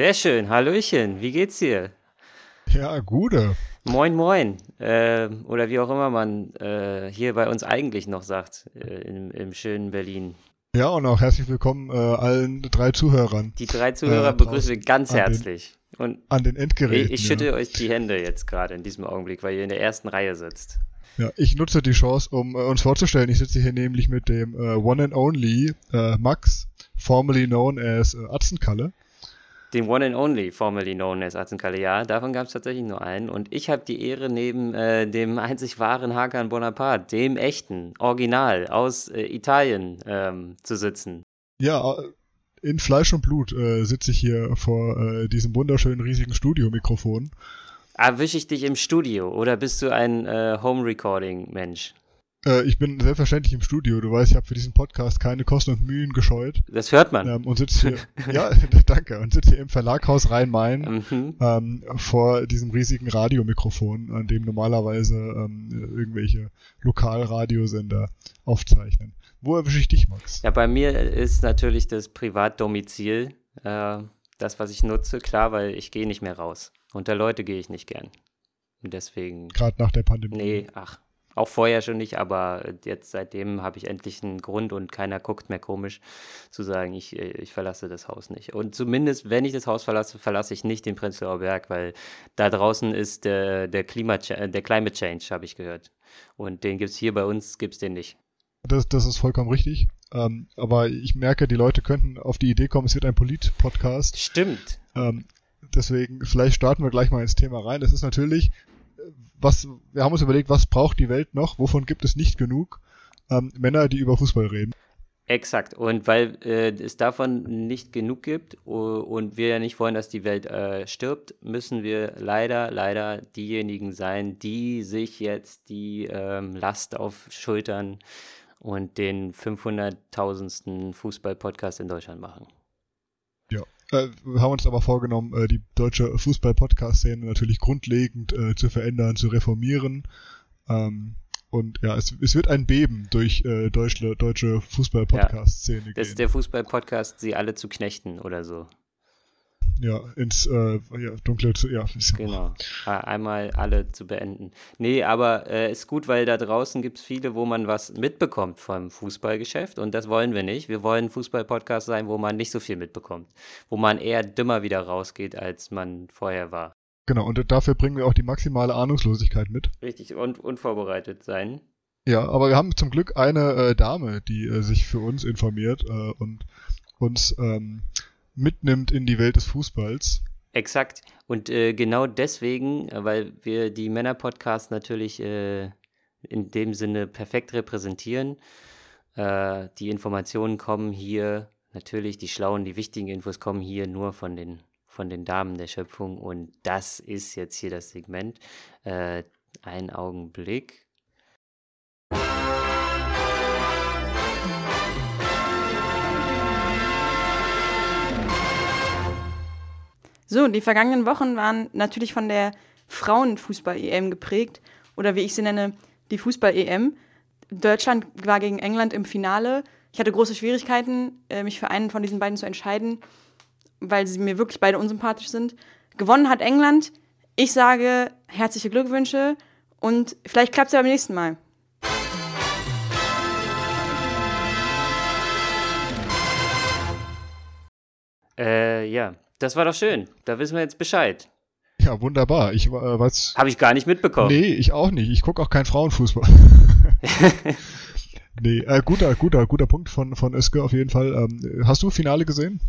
Sehr schön, Hallöchen, wie geht's dir? Ja, gute. Moin, moin. Äh, oder wie auch immer man äh, hier bei uns eigentlich noch sagt, äh, im, im, schönen Berlin. Ja, und auch herzlich willkommen äh, allen drei Zuhörern. Die drei Zuhörer äh, begrüßen wir ganz herzlich. Den, und an den Endgeräten. Ich, ich schütte ja. euch die Hände jetzt gerade in diesem Augenblick, weil ihr in der ersten Reihe sitzt. Ja, ich nutze die Chance, um äh, uns vorzustellen. Ich sitze hier nämlich mit dem One and Only Max, formerly known as Atzenkalle. Den One and Only, formerly known as Azenkalle, ja, davon gab es tatsächlich nur einen. Und ich habe die Ehre, neben äh, dem einzig wahren Hakan Bonaparte, dem echten, Original aus äh, Italien, ähm, zu sitzen. Ja, äh, in Fleisch und Blut äh, sitze ich hier vor äh, diesem wunderschönen riesigen Studiomikrofon. Erwische ich dich im Studio oder bist du ein äh, Home-Recording-Mensch? Äh, ich bin selbstverständlich im Studio. Du weißt, ich habe für diesen Podcast keine Kosten und Mühen gescheut. Das hört man. Ähm, und sitze hier, ja, danke, und sitze hier im Verlaghaus Rhein-Main mhm. ähm, vor diesem riesigen Radiomikrofon, an dem normalerweise ähm, irgendwelche Lokalradiosender aufzeichnen. Wo erwische ich dich, Max? Ja, bei mir ist natürlich das Privatdomizil äh, das, was ich nutze, klar, weil ich gehe nicht mehr raus. Unter Leute gehe ich nicht gern. Und deswegen. Gerade nach der Pandemie. Nee, ach, auch vorher schon nicht, aber jetzt seitdem habe ich endlich einen Grund und keiner guckt mehr komisch zu sagen, ich, ich verlasse das Haus nicht. Und zumindest, wenn ich das Haus verlasse, verlasse ich nicht den Prenzlauer Berg, weil da draußen ist der, der, Klima, der Climate Change, habe ich gehört. Und den gibt es hier bei uns, gibt es den nicht. Das, das ist vollkommen richtig. Ähm, aber ich merke, die Leute könnten auf die Idee kommen, es wird ein Polit-Podcast. Stimmt. Ähm, deswegen, vielleicht starten wir gleich mal ins Thema rein. Das ist natürlich was, wir haben uns überlegt, was braucht die Welt noch, wovon gibt es nicht genug? Ähm, Männer, die über Fußball reden. Exakt. Und weil äh, es davon nicht genug gibt und wir ja nicht wollen, dass die Welt äh, stirbt, müssen wir leider, leider diejenigen sein, die sich jetzt die ähm, Last auf Schultern und den 500.000. Fußball-Podcast in Deutschland machen. Äh, wir haben uns aber vorgenommen, äh, die deutsche Fußball-Podcast-Szene natürlich grundlegend äh, zu verändern, zu reformieren. Ähm, und ja, es, es wird ein Beben durch äh, deutsche, deutsche Fußball-Podcast-Szene ja, gehen. Das ist der Fußball-Podcast, sie alle zu knechten oder so ja, ins äh, ja, dunkle, ja. Genau, einmal alle zu beenden. Nee, aber äh, ist gut, weil da draußen gibt es viele, wo man was mitbekommt vom Fußballgeschäft und das wollen wir nicht. Wir wollen Fußball-Podcast sein, wo man nicht so viel mitbekommt, wo man eher dümmer wieder rausgeht, als man vorher war. Genau, und dafür bringen wir auch die maximale Ahnungslosigkeit mit. Richtig, und unvorbereitet sein. Ja, aber wir haben zum Glück eine äh, Dame, die äh, sich für uns informiert äh, und uns ähm, mitnimmt in die Welt des Fußballs. Exakt. Und äh, genau deswegen, äh, weil wir die Männer-Podcasts natürlich äh, in dem Sinne perfekt repräsentieren, äh, die Informationen kommen hier, natürlich die schlauen, die wichtigen Infos kommen hier nur von den, von den Damen der Schöpfung. Und das ist jetzt hier das Segment. Äh, ein Augenblick. So, die vergangenen Wochen waren natürlich von der Frauenfußball-EM geprägt. Oder wie ich sie nenne, die Fußball-EM. Deutschland war gegen England im Finale. Ich hatte große Schwierigkeiten, äh, mich für einen von diesen beiden zu entscheiden, weil sie mir wirklich beide unsympathisch sind. Gewonnen hat England. Ich sage herzliche Glückwünsche und vielleicht klappt es ja beim nächsten Mal. Äh, ja, das war doch schön. Da wissen wir jetzt Bescheid. Ja, wunderbar. Ich äh, was. Habe ich gar nicht mitbekommen. Nee, ich auch nicht. Ich gucke auch keinen Frauenfußball. nee, äh, guter, guter, guter Punkt von, von Öske auf jeden Fall. Ähm, hast du Finale gesehen?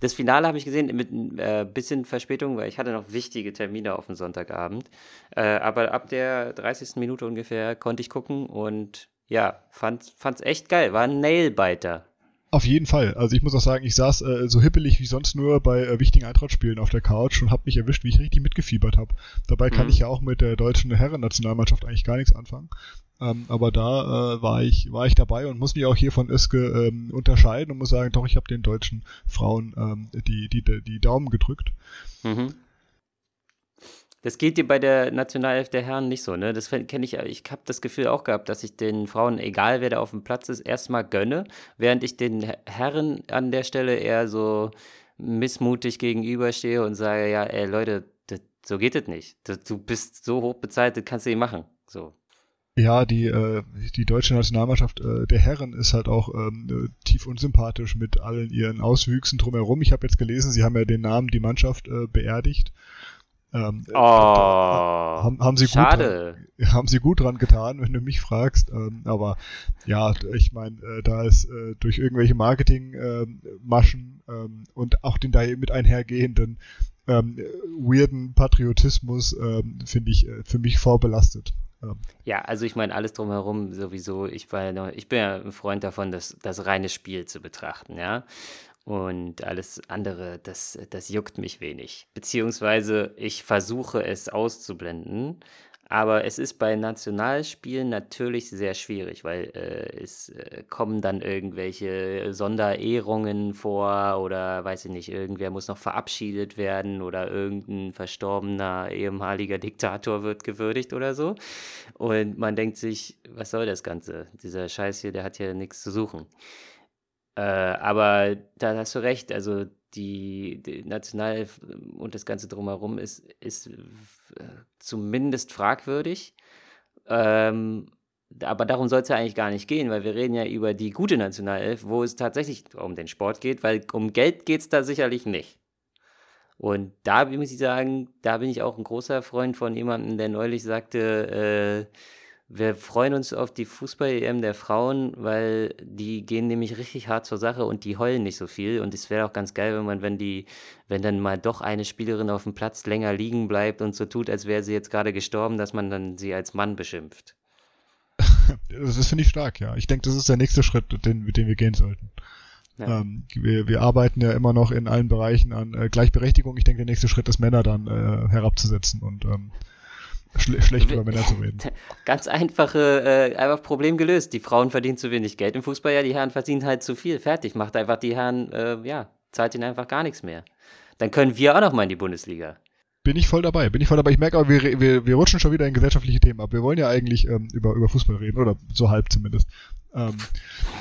Das Finale habe ich gesehen mit ein äh, bisschen Verspätung, weil ich hatte noch wichtige Termine auf den Sonntagabend. Äh, aber ab der 30. Minute ungefähr konnte ich gucken und ja, fand es echt geil. War ein Nailbiter. Auf jeden Fall. Also ich muss auch sagen, ich saß äh, so hippelig wie sonst nur bei äh, wichtigen Eintracht-Spielen auf der Couch und habe mich erwischt, wie ich richtig mitgefiebert habe. Dabei kann mhm. ich ja auch mit der deutschen Herren-Nationalmannschaft eigentlich gar nichts anfangen. Ähm, aber da äh, war ich war ich dabei und muss mich auch hier von Öske ähm, unterscheiden und muss sagen, doch, ich habe den deutschen Frauen ähm, die, die, die Daumen gedrückt. Mhm. Das geht dir bei der Nationalelf der Herren nicht so, ne? Das kenne ich, ich habe das Gefühl auch gehabt, dass ich den Frauen, egal wer da auf dem Platz ist, erstmal gönne, während ich den Herren an der Stelle eher so missmutig gegenüberstehe und sage, ja, ey Leute, das, so geht es nicht. Das, du bist so hoch bezahlt, das kannst du nicht machen. So. Ja, die, äh, die deutsche Nationalmannschaft äh, der Herren ist halt auch ähm, äh, tief unsympathisch mit allen ihren Auswüchsen drumherum. Ich habe jetzt gelesen, sie haben ja den Namen die Mannschaft äh, beerdigt. Ähm, oh, haben, haben, sie schade. Gut haben sie gut dran getan, wenn du mich fragst. Ähm, aber ja, ich meine, äh, da ist äh, durch irgendwelche Marketingmaschen ähm, ähm, und auch den da mit einhergehenden ähm, weirden Patriotismus, ähm, finde ich äh, für mich vorbelastet. Ja, also ich meine, alles drumherum sowieso, ich, war, ich bin ja ein Freund davon, das, das reine Spiel zu betrachten, ja. Und alles andere, das, das juckt mich wenig. Beziehungsweise ich versuche es auszublenden. Aber es ist bei Nationalspielen natürlich sehr schwierig, weil äh, es äh, kommen dann irgendwelche Sonderehrungen vor oder weiß ich nicht, irgendwer muss noch verabschiedet werden oder irgendein verstorbener ehemaliger Diktator wird gewürdigt oder so. Und man denkt sich, was soll das Ganze? Dieser Scheiß hier, der hat ja nichts zu suchen. Äh, aber da hast du recht, also die, die National und das Ganze drumherum ist, ist äh, zumindest fragwürdig. Ähm, aber darum soll es ja eigentlich gar nicht gehen, weil wir reden ja über die gute Nationalelf, wo es tatsächlich um den Sport geht, weil um Geld geht es da sicherlich nicht. Und da muss ich sagen, da bin ich auch ein großer Freund von jemandem, der neulich sagte, äh, wir freuen uns auf die Fußball-EM der Frauen, weil die gehen nämlich richtig hart zur Sache und die heulen nicht so viel. Und es wäre auch ganz geil, wenn man, wenn die, wenn dann mal doch eine Spielerin auf dem Platz länger liegen bleibt und so tut, als wäre sie jetzt gerade gestorben, dass man dann sie als Mann beschimpft. das finde ich stark, ja. Ich denke, das ist der nächste Schritt, den, mit dem wir gehen sollten. Ja. Ähm, wir, wir arbeiten ja immer noch in allen Bereichen an äh, Gleichberechtigung. Ich denke, der nächste Schritt ist, Männer dann äh, herabzusetzen und ähm, Schle schlecht über Männer zu reden. Ganz einfache, äh, einfach Problem gelöst. Die Frauen verdienen zu wenig Geld im Fußball, ja, die Herren verdienen halt zu viel. Fertig, macht einfach die Herren, äh, ja, zahlt ihnen einfach gar nichts mehr. Dann können wir auch noch mal in die Bundesliga. Bin ich voll dabei, bin ich voll dabei. Ich merke aber, wir, wir, wir rutschen schon wieder in gesellschaftliche Themen ab. Wir wollen ja eigentlich ähm, über, über Fußball reden, oder so halb zumindest. Ähm,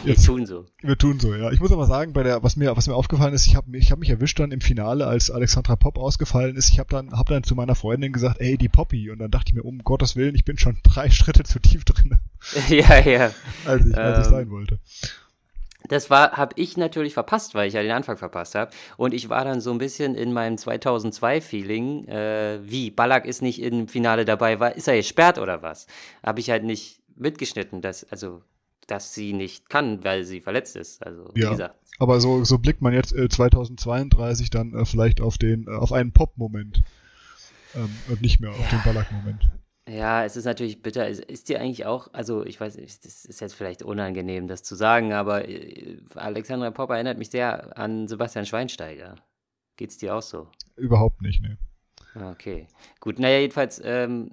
wir tun so. Wir tun so, ja. Ich muss aber sagen, bei der, was mir, was mir aufgefallen ist, ich habe ich hab mich erwischt dann im Finale, als Alexandra Popp ausgefallen ist. Ich habe dann, hab dann zu meiner Freundin gesagt, ey, die Poppy. Und dann dachte ich mir, um Gottes Willen, ich bin schon drei Schritte zu tief drin. ja, ja. Als ich, als ähm, ich sein wollte. Das war, habe ich natürlich verpasst, weil ich ja den Anfang verpasst habe. Und ich war dann so ein bisschen in meinem 2002-Feeling, äh, wie, Ballack ist nicht im Finale dabei, war, ist er gesperrt oder was? Habe ich halt nicht mitgeschnitten, dass, also dass sie nicht kann, weil sie verletzt ist. Also, ja, gesagt. Aber so, so blickt man jetzt äh, 2032 dann äh, vielleicht auf den, äh, auf einen Pop-Moment ähm, und nicht mehr auf den Ballack-Moment. Ja, es ist natürlich bitter. Ist dir eigentlich auch, also ich weiß, es ist jetzt vielleicht unangenehm, das zu sagen, aber äh, Alexandra Pop erinnert mich sehr an Sebastian Schweinsteiger. Geht's dir auch so? Überhaupt nicht, ne. Okay, gut. Naja, jedenfalls ähm,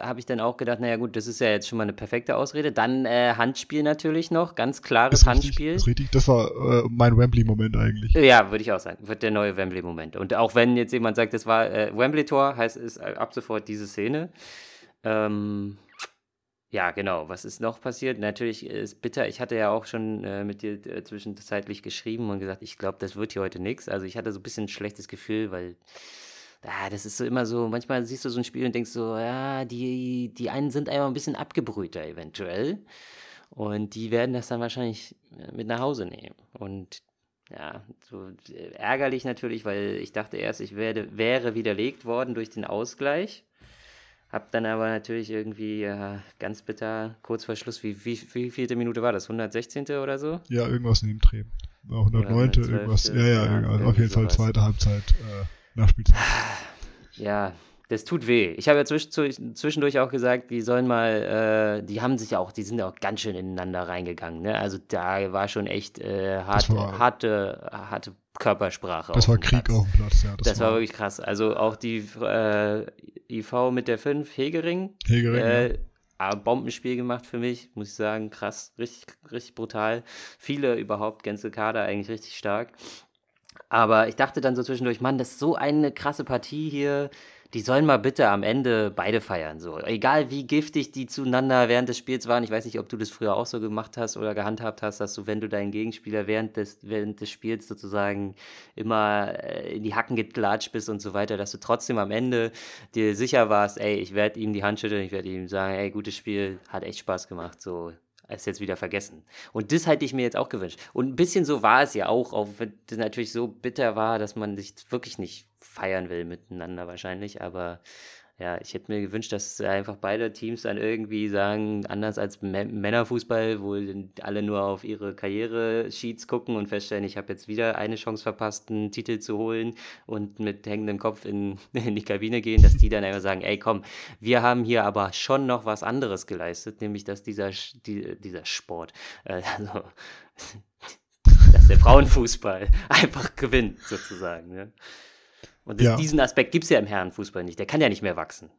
habe ich dann auch gedacht, naja gut, das ist ja jetzt schon mal eine perfekte Ausrede. Dann äh, Handspiel natürlich noch, ganz klares ist Handspiel. Richtig, ist richtig, das war äh, mein Wembley-Moment eigentlich. Ja, würde ich auch sagen, wird der neue Wembley-Moment. Und auch wenn jetzt jemand sagt, das war äh, Wembley-Tor, heißt es äh, ab sofort diese Szene. Ähm, ja, genau. Was ist noch passiert? Natürlich ist bitter. Ich hatte ja auch schon äh, mit dir äh, zwischenzeitlich geschrieben und gesagt, ich glaube, das wird hier heute nichts. Also ich hatte so ein bisschen ein schlechtes Gefühl, weil ah, das ist so immer so, manchmal siehst du so ein Spiel und denkst so, ja, die, die einen sind einfach ein bisschen abgebrühter eventuell. Und die werden das dann wahrscheinlich äh, mit nach Hause nehmen. Und ja, so äh, ärgerlich natürlich, weil ich dachte erst, ich werde, wäre widerlegt worden durch den Ausgleich. Hab dann aber natürlich irgendwie ja, ganz bitter, kurz vor Schluss, wie, wie, wie vielte Minute war das? 116. oder so? Ja, irgendwas neben Dreh. 109. irgendwas. Ja, ja, ja auf jeden Fall zweite Halbzeit. Äh, Nachspielzeit. Ja, das tut weh. Ich habe ja zwischendurch auch gesagt, die sollen mal, äh, die haben sich ja auch, die sind ja auch ganz schön ineinander reingegangen. Ne? Also da war schon echt äh, hart, war, harte, harte Körpersprache. Das war Krieg Platz. auf dem Platz, ja. Das, das war, war, wirklich krass. Also auch die äh, IV mit der 5, Hegering. Hegering, äh, ja. Bombenspiel gemacht für mich, muss ich sagen. Krass, richtig, richtig brutal. Viele überhaupt, ganze Kader eigentlich richtig stark. Aber ich dachte dann so zwischendurch, Mann, das ist so eine krasse Partie hier. Die sollen mal bitte am Ende beide feiern. So. Egal wie giftig die zueinander während des Spiels waren. Ich weiß nicht, ob du das früher auch so gemacht hast oder gehandhabt hast, dass du, wenn du deinen Gegenspieler während des, während des Spiels sozusagen immer äh, in die Hacken gelatscht bist und so weiter, dass du trotzdem am Ende dir sicher warst, ey, ich werde ihm die Hand schütteln, ich werde ihm sagen, ey, gutes Spiel, hat echt Spaß gemacht. So, ist jetzt wieder vergessen. Und das hätte ich mir jetzt auch gewünscht. Und ein bisschen so war es ja auch, auch wenn das natürlich so bitter war, dass man sich wirklich nicht feiern will miteinander wahrscheinlich. Aber ja, ich hätte mir gewünscht, dass einfach beide Teams dann irgendwie sagen, anders als Männerfußball, wo alle nur auf ihre Karriere-Sheets gucken und feststellen, ich habe jetzt wieder eine Chance verpasst, einen Titel zu holen und mit hängendem Kopf in, in die Kabine gehen, dass die dann einfach sagen, ey komm, wir haben hier aber schon noch was anderes geleistet, nämlich dass dieser, die, dieser Sport, äh, also, dass der Frauenfußball einfach gewinnt, sozusagen. Ne? Und das, ja. diesen Aspekt gibt es ja im Herrenfußball nicht. Der kann ja nicht mehr wachsen.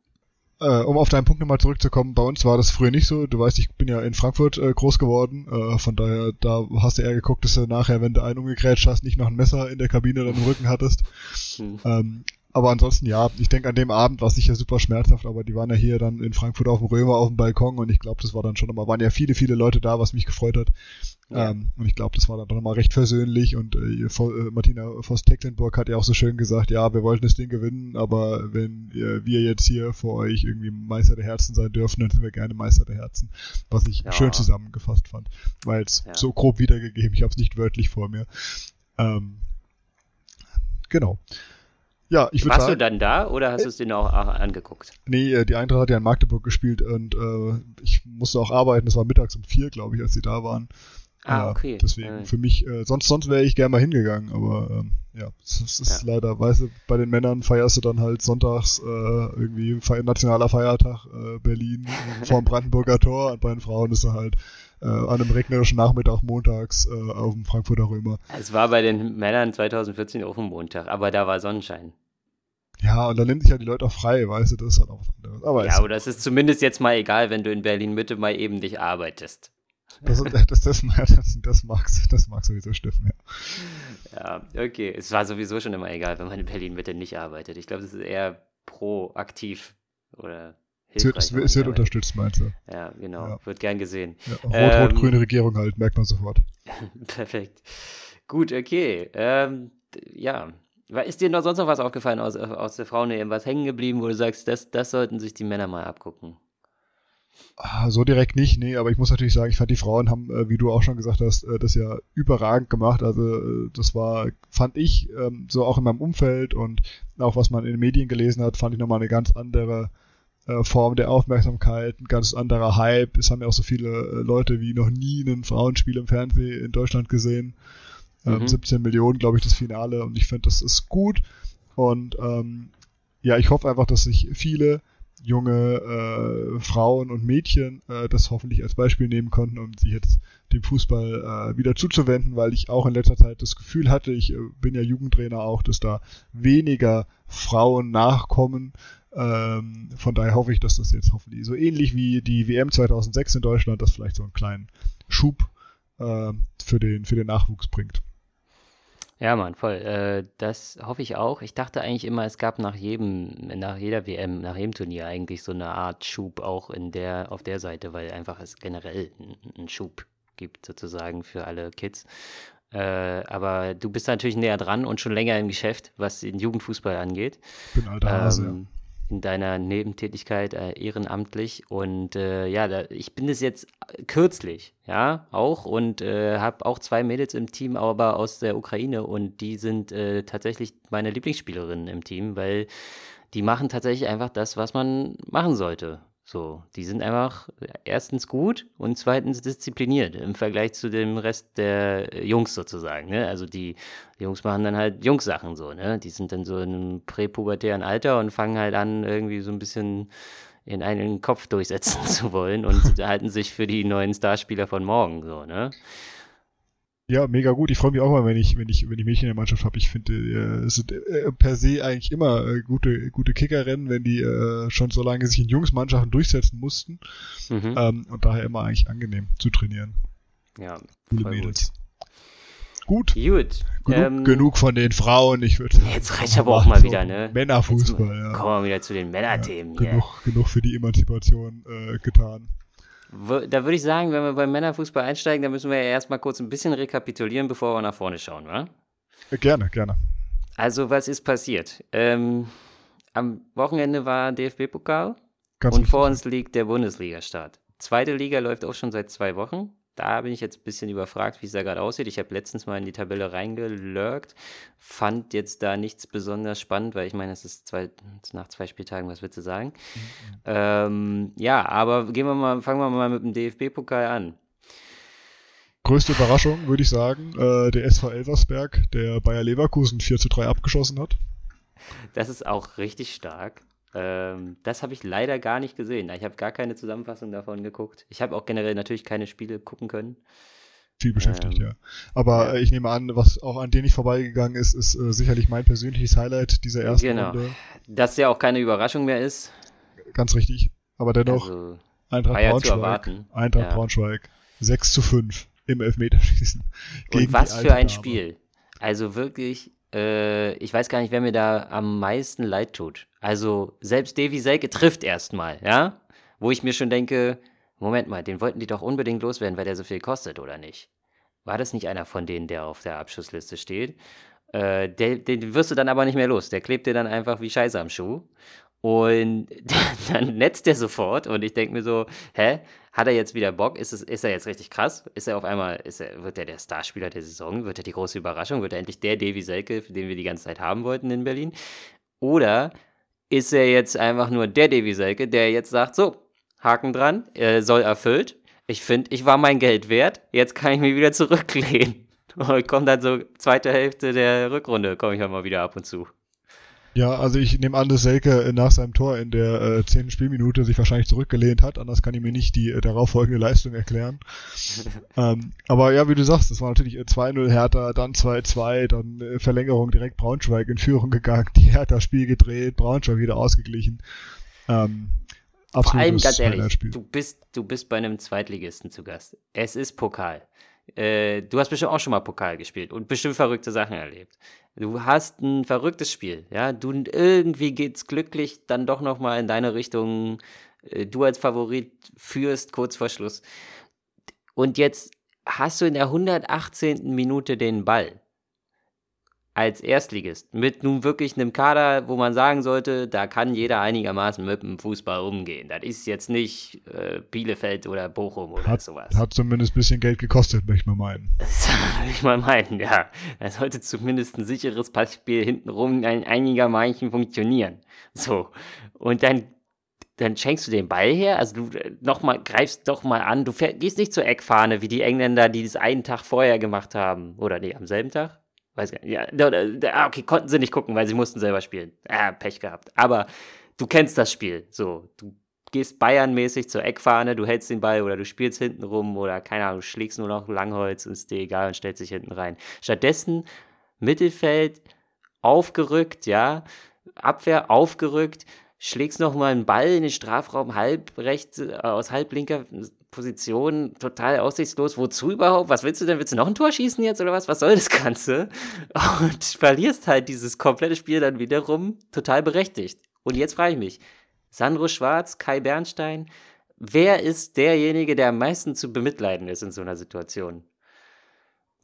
Äh, um auf deinen Punkt nochmal zurückzukommen, bei uns war das früher nicht so. Du weißt, ich bin ja in Frankfurt äh, groß geworden. Äh, von daher, da hast du eher geguckt, dass du nachher, wenn du einen umgegrätscht hast, nicht noch ein Messer in der Kabine oder im Rücken hattest. Hm. Ähm, aber ansonsten ja, ich denke an dem Abend war es sicher super schmerzhaft, aber die waren ja hier dann in Frankfurt auf dem Römer auf dem Balkon und ich glaube, das war dann schon nochmal, waren ja viele, viele Leute da, was mich gefreut hat. Ja. Ähm, und ich glaube, das war dann doch nochmal recht versöhnlich und äh, äh Martina Voss-Tecklenburg hat ja auch so schön gesagt, ja, wir wollten das Ding gewinnen, aber wenn äh, wir jetzt hier vor euch irgendwie Meister der Herzen sein dürfen, dann sind wir gerne Meister der Herzen. Was ich ja. schön zusammengefasst fand, weil es ja. so grob wiedergegeben, ich habe es nicht wörtlich vor mir. Ähm, genau. Ja, ich würde Warst sagen, du dann da oder hast äh, du es dir auch angeguckt? Nee, äh, die Eintracht hat ja in Magdeburg gespielt und äh, ich musste auch arbeiten. Es war mittags um vier, glaube ich, als sie da waren. Ah, okay. deswegen, ja. für mich, äh, sonst, sonst wäre ich gerne mal hingegangen, aber ähm, ja, es, ist ja. leider, weißt du, bei den Männern feierst du dann halt sonntags äh, irgendwie nationaler Feiertag äh, Berlin vorm Brandenburger Tor und bei den Frauen ist er halt äh, an einem regnerischen Nachmittag montags äh, auf dem Frankfurter Römer. Es war bei den Männern 2014 auch ein Montag, aber da war Sonnenschein. Ja, und dann nehmen sich ja die Leute auch frei, weißt du, das ist halt auch was anderes. Aber ja, aber das ist zumindest jetzt mal egal, wenn du in Berlin Mitte mal eben dich arbeitest. Das, das, das, das, das, mag, das mag sowieso stimmen, ja. Ja, okay. Es war sowieso schon immer egal, wenn man in Berlin Mitte nicht arbeitet. Ich glaube, das ist eher proaktiv oder hilfreich. Es wird, es wird unterstützt, meinst du? Ja, genau. Ja. Wird gern gesehen. Ja, Rot-rot-grüne ähm, Regierung halt, merkt man sofort. Perfekt. Gut, okay. Ähm, ja. Ist dir noch sonst noch was aufgefallen aus, aus der Frauen-EM? Was hängen geblieben, wo du sagst, das, das sollten sich die Männer mal abgucken? Ah, so direkt nicht, nee, aber ich muss natürlich sagen, ich fand die Frauen haben, äh, wie du auch schon gesagt hast, äh, das ja überragend gemacht. Also äh, das war, fand ich, ähm, so auch in meinem Umfeld und auch was man in den Medien gelesen hat, fand ich nochmal eine ganz andere Form der Aufmerksamkeit, ein ganz anderer Hype. Es haben ja auch so viele äh, Leute wie noch nie ein Frauenspiel im Fernsehen in Deutschland gesehen. Ähm, mhm. 17 Millionen, glaube ich, das Finale und ich finde, das ist gut. Und ähm, ja, ich hoffe einfach, dass sich viele junge äh, Frauen und Mädchen äh, das hoffentlich als Beispiel nehmen konnten, um sich jetzt dem Fußball äh, wieder zuzuwenden, weil ich auch in letzter Zeit das Gefühl hatte, ich äh, bin ja Jugendtrainer auch, dass da weniger Frauen nachkommen. Ähm, von daher hoffe ich, dass das jetzt hoffentlich so ähnlich wie die WM 2006 in Deutschland, das vielleicht so einen kleinen Schub äh, für, den, für den Nachwuchs bringt. Ja, Mann, voll. Äh, das hoffe ich auch. Ich dachte eigentlich immer, es gab nach jedem, nach jeder WM, nach jedem Turnier eigentlich so eine Art Schub auch in der, auf der Seite, weil einfach es generell einen Schub gibt sozusagen für alle Kids. Äh, aber du bist natürlich näher dran und schon länger im Geschäft, was den Jugendfußball angeht. Ich bin alter Hase, ähm, in deiner Nebentätigkeit äh, ehrenamtlich und äh, ja, da, ich bin es jetzt kürzlich, ja, auch und äh, habe auch zwei Mädels im Team, aber aus der Ukraine und die sind äh, tatsächlich meine Lieblingsspielerinnen im Team, weil die machen tatsächlich einfach das, was man machen sollte. So, die sind einfach erstens gut und zweitens diszipliniert im Vergleich zu dem Rest der Jungs sozusagen. Ne? Also die Jungs machen dann halt Jungs-Sachen so, ne? Die sind dann so in einem präpubertären Alter und fangen halt an, irgendwie so ein bisschen in einen Kopf durchsetzen zu wollen und halten sich für die neuen Starspieler von morgen so, ne? Ja, mega gut. Ich freue mich auch mal, wenn ich, wenn ich, wenn ich Mädchen in der Mannschaft habe. Ich finde, äh, es sind äh, per se eigentlich immer äh, gute, gute Kickerrennen, wenn die äh, schon so lange sich in Jungsmannschaften durchsetzen mussten. Mhm. Ähm, und daher immer eigentlich angenehm zu trainieren. Ja, Coole Mädels. Gut. Gut. Gut. Genug, ähm, genug von den Frauen. Ich würde Jetzt reicht aber auch mal so wieder, ne? Männerfußball, jetzt, ja. Kommen wir wieder zu den Männerthemen. Ja, genug, genug für die Emanzipation äh, getan. Da würde ich sagen, wenn wir beim Männerfußball einsteigen, dann müssen wir ja erstmal kurz ein bisschen rekapitulieren, bevor wir nach vorne schauen, oder? Äh, gerne, gerne. Also, was ist passiert? Ähm, am Wochenende war DFB-Pokal und richtig. vor uns liegt der Bundesliga-Start. Zweite Liga läuft auch schon seit zwei Wochen. Da bin ich jetzt ein bisschen überfragt, wie es da gerade aussieht. Ich habe letztens mal in die Tabelle reingelurkt, fand jetzt da nichts besonders spannend, weil ich meine, es ist zwei, nach zwei Spieltagen, was willst du sagen? Mhm. Ähm, ja, aber gehen wir mal, fangen wir mal mit dem DFB-Pokal an. Größte Überraschung, würde ich sagen, äh, der SV Elversberg, der Bayer Leverkusen 4 zu 3 abgeschossen hat. Das ist auch richtig stark. Ähm, das habe ich leider gar nicht gesehen. Ich habe gar keine Zusammenfassung davon geguckt. Ich habe auch generell natürlich keine Spiele gucken können. Viel beschäftigt, ähm, ja. Aber ja. Äh, ich nehme an, was auch an dir nicht vorbeigegangen ist, ist äh, sicherlich mein persönliches Highlight dieser ersten genau. Runde. Dass ja auch keine Überraschung mehr ist. Ganz richtig. Aber dennoch, also, Eintracht Braunschweig, Eintracht ja. Braunschweig, 6 zu 5 im Elfmeterschießen. Und was für ein. Spiel. Also wirklich, äh, ich weiß gar nicht, wer mir da am meisten leid tut. Also selbst Davy Selke trifft erstmal, ja? Wo ich mir schon denke, Moment mal, den wollten die doch unbedingt loswerden, weil der so viel kostet, oder nicht? War das nicht einer von denen, der auf der Abschussliste steht? Äh, den, den wirst du dann aber nicht mehr los. Der klebt dir dann einfach wie Scheiße am Schuh. Und dann netzt er sofort und ich denke mir so, hä, hat er jetzt wieder Bock? Ist, es, ist er jetzt richtig krass? Ist er auf einmal, ist er, wird er der Starspieler der Saison? Wird er die große Überraschung? Wird er endlich der Davy Selke, den wir die ganze Zeit haben wollten in Berlin? Oder ist er jetzt einfach nur der Davy Selke, der jetzt sagt, so, Haken dran, äh, soll erfüllt. Ich finde, ich war mein Geld wert, jetzt kann ich mich wieder zurücklehnen. Und komme dann so zweite Hälfte der Rückrunde, komme ich mal wieder ab und zu. Ja, also ich nehme an, dass Selke nach seinem Tor in der äh, zehnten Spielminute sich wahrscheinlich zurückgelehnt hat, anders kann ich mir nicht die äh, darauffolgende Leistung erklären. ähm, aber ja, wie du sagst, es war natürlich 2-0 äh, Hertha, dann 2-2, dann äh, Verlängerung direkt Braunschweig in Führung gegangen, die Hertha Spiel gedreht, Braunschweig wieder ausgeglichen. Ähm, Vor allem, ganz ehrlich, du bist, du bist bei einem Zweitligisten zu Gast. Es ist Pokal. Äh, du hast bestimmt auch schon mal Pokal gespielt und bestimmt verrückte Sachen erlebt. Du hast ein verrücktes Spiel, ja. Du irgendwie geht's glücklich dann doch noch mal in deine Richtung. Äh, du als Favorit führst kurz vor Schluss. Und jetzt hast du in der 118. Minute den Ball als Erstligist mit nun wirklich einem Kader, wo man sagen sollte, da kann jeder einigermaßen mit dem Fußball umgehen. Das ist jetzt nicht äh, Bielefeld oder Bochum oder hat, sowas. Hat zumindest ein bisschen Geld gekostet, möchte ich mal meinen. Das würde ich mal meinen, ja. Da sollte zumindest ein sicheres Passspiel hintenrum ein, einigermaßen funktionieren. So. Und dann dann schenkst du den Ball her, also du äh, noch mal, greifst doch mal an, du fährst, gehst nicht zur Eckfahne, wie die Engländer, die das einen Tag vorher gemacht haben. Oder nee, am selben Tag? Weiß gar nicht. Ja, ah, okay, konnten sie nicht gucken, weil sie mussten selber spielen. Ah, Pech gehabt. Aber du kennst das Spiel. So, du gehst Bayern-mäßig zur Eckfahne, du hältst den Ball oder du spielst hinten rum oder keine Ahnung, schlägst nur noch Langholz und ist dir egal und stellst dich hinten rein. Stattdessen Mittelfeld aufgerückt, ja, Abwehr aufgerückt, schlägst noch mal einen Ball in den Strafraum halb rechts äh, aus halblinker Position total aussichtslos. Wozu überhaupt? Was willst du denn? Willst du noch ein Tor schießen jetzt oder was? Was soll das Ganze? Und verlierst halt dieses komplette Spiel dann wiederum total berechtigt. Und jetzt frage ich mich, Sandro Schwarz, Kai Bernstein, wer ist derjenige, der am meisten zu bemitleiden ist in so einer Situation?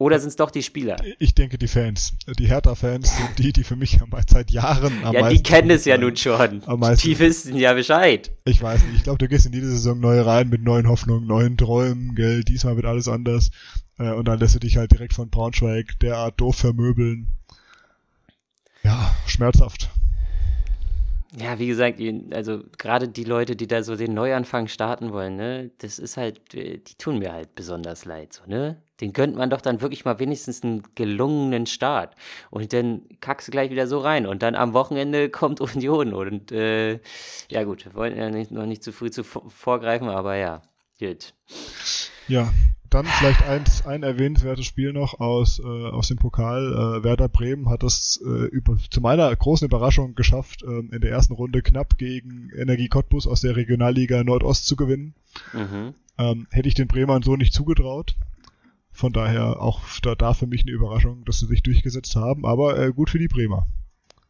Oder sind es doch die Spieler? Ich denke, die Fans. Die Hertha-Fans sind die, die für mich seit Jahren am ja, meisten. Ja, die kennen es ja nun schon. Die wissen ja Bescheid. Ich weiß nicht. Ich glaube, du gehst in jede Saison neu rein mit neuen Hoffnungen, neuen Träumen, gell. Diesmal wird alles anders. Äh, und dann lässt du dich halt direkt von Braunschweig derart doof vermöbeln. Ja, schmerzhaft. Ja, wie gesagt, also gerade die Leute, die da so den Neuanfang starten wollen, ne, das ist halt, äh, die tun mir halt besonders leid, so, ne? Den gönnt man doch dann wirklich mal wenigstens einen gelungenen Start. Und dann kackst du gleich wieder so rein. Und dann am Wochenende kommt Union. Und äh, ja gut, wir wollen ja nicht, noch nicht zu früh zu vorgreifen, aber ja, gut. Ja, dann vielleicht ein, ein erwähnenswertes Spiel noch aus, äh, aus dem Pokal. Äh, Werder Bremen hat es äh, über, zu meiner großen Überraschung geschafft, äh, in der ersten Runde knapp gegen Energie Cottbus aus der Regionalliga Nordost zu gewinnen. Mhm. Ähm, hätte ich den Bremern so nicht zugetraut. Von daher auch da, da für mich eine Überraschung, dass sie sich durchgesetzt haben, aber äh, gut für die Bremer.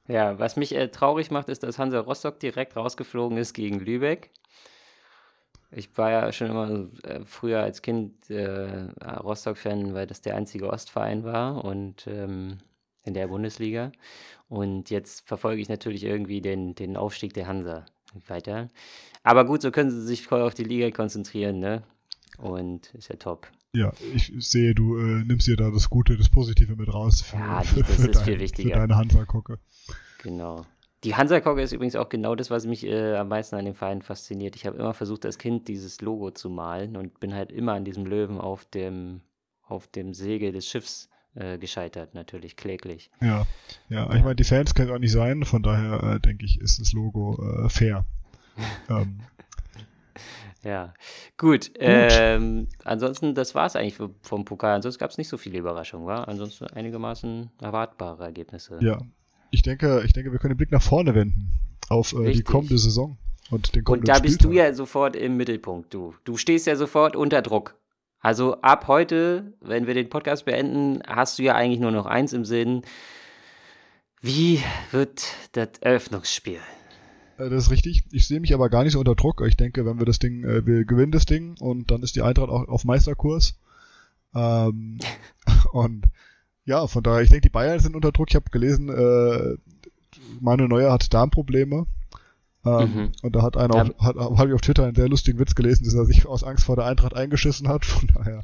Ja, was mich äh, traurig macht, ist, dass Hansa Rostock direkt rausgeflogen ist gegen Lübeck. Ich war ja schon immer äh, früher als Kind äh, Rostock-Fan, weil das der einzige Ostverein war und ähm, in der Bundesliga. Und jetzt verfolge ich natürlich irgendwie den, den Aufstieg der Hansa weiter. Aber gut, so können sie sich voll auf die Liga konzentrieren, ne? Und ist ja top. Ja, ich sehe, du äh, nimmst dir da das Gute, das Positive mit raus für, ja, für, das für, ist dein, viel wichtiger. für deine Hansa-Kocke. Genau. Die Hansa-Kogge ist übrigens auch genau das, was mich äh, am meisten an dem Verein fasziniert. Ich habe immer versucht, als Kind dieses Logo zu malen und bin halt immer an diesem Löwen auf dem, auf dem Segel des Schiffs äh, gescheitert, natürlich kläglich. Ja, ja, ja. ich meine, die Fans können auch nicht sein, von daher äh, denke ich, ist das Logo äh, fair. ähm. Ja, gut. gut. Ähm, ansonsten, das war es eigentlich vom Pokal. Ansonsten gab es nicht so viele Überraschungen, war? Ansonsten einigermaßen erwartbare Ergebnisse. Ja, ich denke, ich denke, wir können den Blick nach vorne wenden auf äh, die kommende Saison und den kommenden Und da bist Spieltag. du ja sofort im Mittelpunkt, du. Du stehst ja sofort unter Druck. Also ab heute, wenn wir den Podcast beenden, hast du ja eigentlich nur noch eins im Sinn. Wie wird das Eröffnungsspiel? Äh, das ist richtig. Ich sehe mich aber gar nicht so unter Druck. Ich denke, wenn wir das Ding, äh, wir gewinnen das Ding und dann ist die Eintracht auch auf Meisterkurs. Ähm, und ja, von daher, ich denke, die Bayern sind unter Druck. Ich habe gelesen, äh, Manuel Neuer hat Darmprobleme. Ähm, mhm. Und da hat einer, ja. hat, habe ich auf Twitter einen sehr lustigen Witz gelesen, dass er sich aus Angst vor der Eintracht eingeschissen hat. Von daher.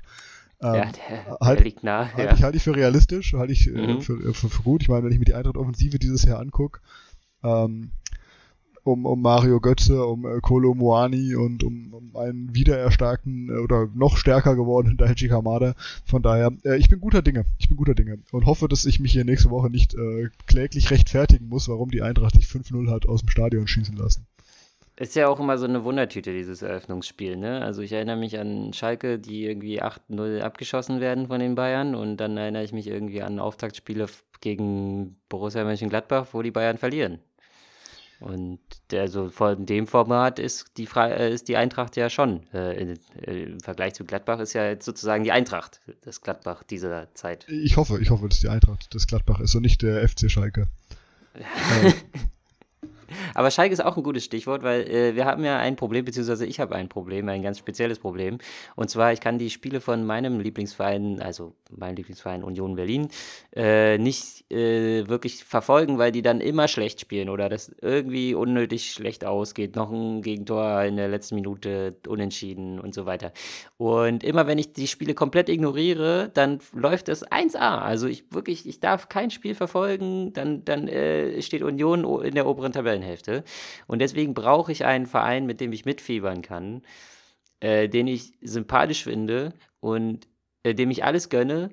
Ähm, ja, der, halt, der liegt nah. Halte ja. ich, halt ich für realistisch, halte ich äh, mhm. für, für, für, gut. Ich meine, wenn ich mir die Eintracht-Offensive dieses Jahr angucke, ähm, um, um Mario Götze, um äh, Kolo Moani und um, um einen wiedererstarkten äh, oder noch stärker gewordenen Daichi Kamada. Von daher, äh, ich bin guter Dinge. Ich bin guter Dinge und hoffe, dass ich mich hier nächste Woche nicht äh, kläglich rechtfertigen muss, warum die Eintracht sich 5-0 hat aus dem Stadion schießen lassen. Ist ja auch immer so eine Wundertüte, dieses Eröffnungsspiel, ne? Also ich erinnere mich an Schalke, die irgendwie 8-0 abgeschossen werden von den Bayern und dann erinnere ich mich irgendwie an Auftaktspiele gegen Borussia Mönchengladbach, wo die Bayern verlieren. Und der, so von dem Format ist die, Fre äh, ist die Eintracht ja schon. Äh, in, äh, Im Vergleich zu Gladbach ist ja jetzt sozusagen die Eintracht das Gladbach dieser Zeit. Ich hoffe, ich hoffe, dass die Eintracht das Gladbach ist und nicht der FC Schalke. äh, aber Schalke ist auch ein gutes Stichwort, weil äh, wir haben ja ein Problem, beziehungsweise ich habe ein Problem, ein ganz spezielles Problem. Und zwar, ich kann die Spiele von meinem Lieblingsverein, also meinem Lieblingsverein Union Berlin, äh, nicht äh, wirklich verfolgen, weil die dann immer schlecht spielen oder das irgendwie unnötig schlecht ausgeht. Noch ein Gegentor in der letzten Minute unentschieden und so weiter. Und immer wenn ich die Spiele komplett ignoriere, dann läuft es 1A. Also ich wirklich, ich darf kein Spiel verfolgen, dann, dann äh, steht Union in der oberen Tabelle Tabellenhälfte. Und deswegen brauche ich einen Verein, mit dem ich mitfiebern kann, äh, den ich sympathisch finde und äh, dem ich alles gönne,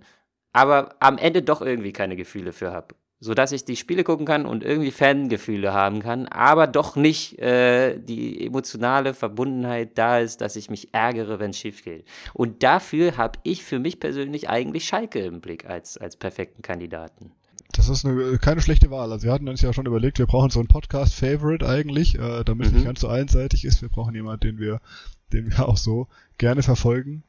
aber am Ende doch irgendwie keine Gefühle für habe. Sodass ich die Spiele gucken kann und irgendwie Fangefühle haben kann, aber doch nicht äh, die emotionale Verbundenheit da ist, dass ich mich ärgere, wenn es schief geht. Und dafür habe ich für mich persönlich eigentlich Schalke im Blick als, als perfekten Kandidaten. Das ist eine, keine schlechte Wahl. Also wir hatten uns ja schon überlegt, wir brauchen so einen Podcast-Favorite eigentlich, äh, damit es mhm. nicht ganz so einseitig ist. Wir brauchen jemanden, den wir, den wir auch so gerne verfolgen.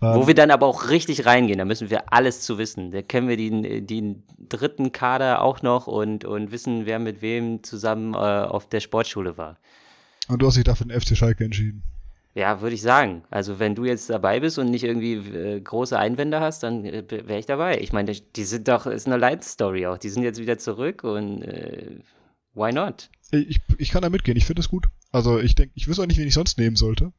Wo ähm, wir dann aber auch richtig reingehen, da müssen wir alles zu wissen. Da kennen wir den, den dritten Kader auch noch und, und wissen, wer mit wem zusammen äh, auf der Sportschule war. Und du hast dich dafür den FC Schalke entschieden. Ja, würde ich sagen. Also wenn du jetzt dabei bist und nicht irgendwie äh, große Einwände hast, dann äh, wäre ich dabei. Ich meine, die sind doch, ist eine Light-Story auch. Die sind jetzt wieder zurück und äh, why not? Ich, ich kann da mitgehen, ich finde es gut. Also ich denke, ich wüsste auch nicht, wen ich sonst nehmen sollte.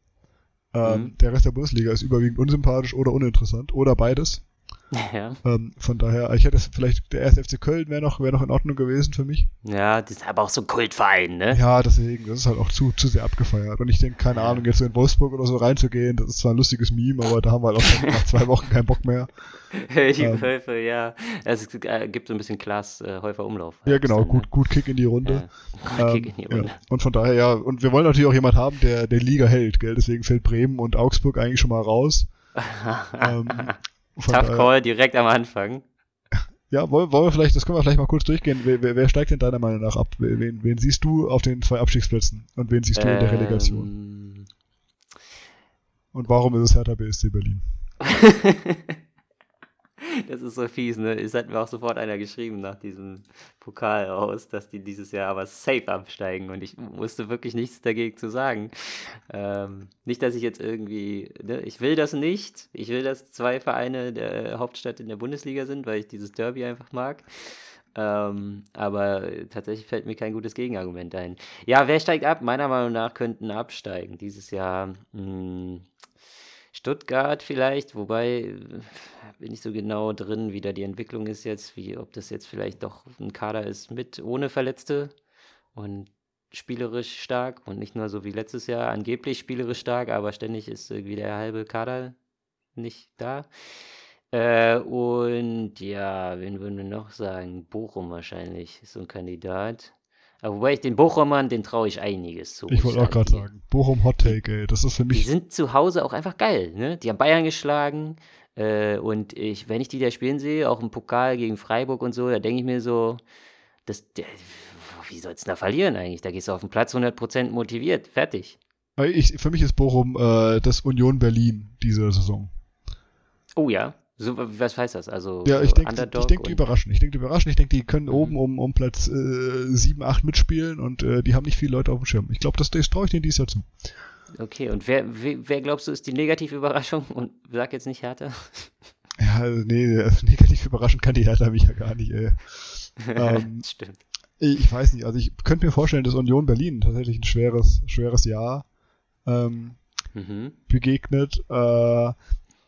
Ähm, mhm. Der Rest der Bundesliga ist überwiegend unsympathisch oder uninteressant oder beides. Ja. Ähm, von daher, ich hätte es vielleicht, der erste FC Köln wäre noch, wär noch in Ordnung gewesen für mich. Ja, die ist aber auch so ein Kultverein, ne? Ja, deswegen, das ist halt auch zu, zu sehr abgefeiert. Und ich denke, keine Ahnung, jetzt so in Wolfsburg oder so reinzugehen, das ist zwar ein lustiges Meme, aber da haben wir halt auch nach zwei Wochen keinen Bock mehr. die ähm, Wölfe, ja. Es äh, gibt so ein bisschen Klaas äh, Häufer Umlauf. Ja, genau, gut, ne? gut Kick in die Runde. Ja, gut ähm, Kick in die Runde. Ja. Und von daher, ja, und wir wollen natürlich auch jemand haben, der der Liga hält, gell? Deswegen fällt Bremen und Augsburg eigentlich schon mal raus. ähm, Tough Call direkt am Anfang. Ja, wollen, wollen wir vielleicht, das können wir vielleicht mal kurz durchgehen. Wer, wer, wer steigt denn deiner Meinung nach ab? Wen, wen siehst du auf den zwei Abstiegsplätzen und wen siehst du ähm, in der Relegation? Ähm. Und warum ist es Hertha BSC Berlin? Das ist so fies, ne? Es hat mir auch sofort einer geschrieben nach diesem Pokal aus, dass die dieses Jahr aber safe absteigen und ich wusste wirklich nichts dagegen zu sagen. Ähm, nicht, dass ich jetzt irgendwie, ne? ich will das nicht. Ich will, dass zwei Vereine der Hauptstadt in der Bundesliga sind, weil ich dieses Derby einfach mag. Ähm, aber tatsächlich fällt mir kein gutes Gegenargument ein. Ja, wer steigt ab? Meiner Meinung nach könnten absteigen. Dieses Jahr mh, hm, Stuttgart vielleicht, wobei äh, bin ich so genau drin, wie da die Entwicklung ist jetzt, wie ob das jetzt vielleicht doch ein Kader ist mit ohne Verletzte und spielerisch stark und nicht nur so wie letztes Jahr angeblich spielerisch stark, aber ständig ist irgendwie der halbe Kader nicht da. Äh, und ja, wen würden wir noch sagen? Bochum wahrscheinlich ist so ein Kandidat. Aber wobei ich den Bochumern, den traue ich einiges zu. Ich wollte auch gerade sagen, Bochum Hot Take, ey, das ist für mich. Die sind zu Hause auch einfach geil, ne? Die haben Bayern geschlagen. Äh, und ich, wenn ich die da spielen sehe, auch im Pokal gegen Freiburg und so, da denke ich mir so, das, der, wie sollst du da verlieren eigentlich? Da gehst du auf den Platz 100% motiviert, fertig. Ich, für mich ist Bochum äh, das Union Berlin diese Saison. Oh ja, so, was heißt das? Also ja, ich denke, ich denke, die überraschen. Ich denke, die überraschen. Ich denke, die können mhm. oben um, um Platz äh, 7, 8 mitspielen und äh, die haben nicht viele Leute auf dem Schirm. Ich glaube, das, das traue ich denen dieses Jahr zu. Okay, und wer, wer, wer glaubst du ist die negative Überraschung? Und sag jetzt nicht Hertha. Ja, nee, negativ überraschend kann die Hertha mich ja gar nicht, ey. ähm, Stimmt. Ich weiß nicht, also ich könnte mir vorstellen, dass Union Berlin tatsächlich ein schweres, schweres Jahr ähm, mhm. begegnet. Äh,